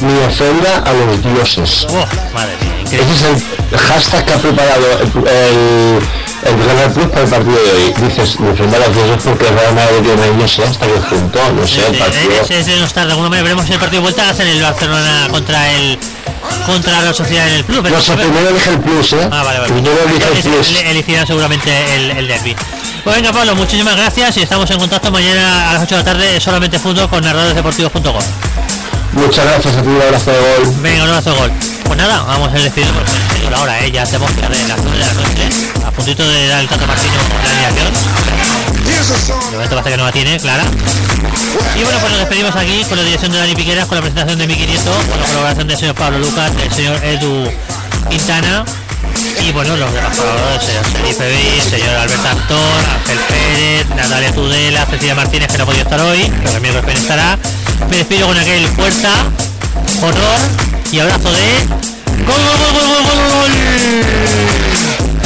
Ni ofenda a los dioses. Oh, madre mía, increíble. Ese es el hashtag que ha preparado el, el, el Real Plus para el partido de hoy. Dices, ofenda a los porque el Real Madrid tiene, no sé, hasta qué punto, no sé, el partido. Ese, ese no está de alguna manera. Veremos el partido de vuelta hacen el Barcelona contra el contra la sociedad en el club. No sé, primero elige el plus, ¿eh? Ah, vale, vale. Primero elige el plus. ele- Elegirán seguramente el, el derby. Pues venga, Pablo, muchísimas gracias y estamos en contacto mañana a las 8 de la tarde, solamente fútbol con narradoresdeportivos.com. Muchas gracias a ti, un abrazo de gol. Venga, un abrazo gol. Pues nada, vamos a porque en serio la hora, ¿eh? ya hacemos que de las 9 de la noche, a puntito de dar el Tato Martino con la alineación. De momento parece que no la tiene, Clara. Y bueno, pues nos despedimos aquí con la dirección de Dani Piqueras, con la presentación de Miki Nieto, con la colaboración del señor Pablo Lucas, del señor Edu Quintana y bueno, los demás colaboradores, el señor Felipe B, el señor Albert Antón, Ángel Pérez, Natalia Tudela, Cecilia Martínez, que no ha podido estar hoy, pero también estará. Me despido con aquel fuerza, honor y abrazo de... ¡Gol, gol, gol, gol, gol! gol!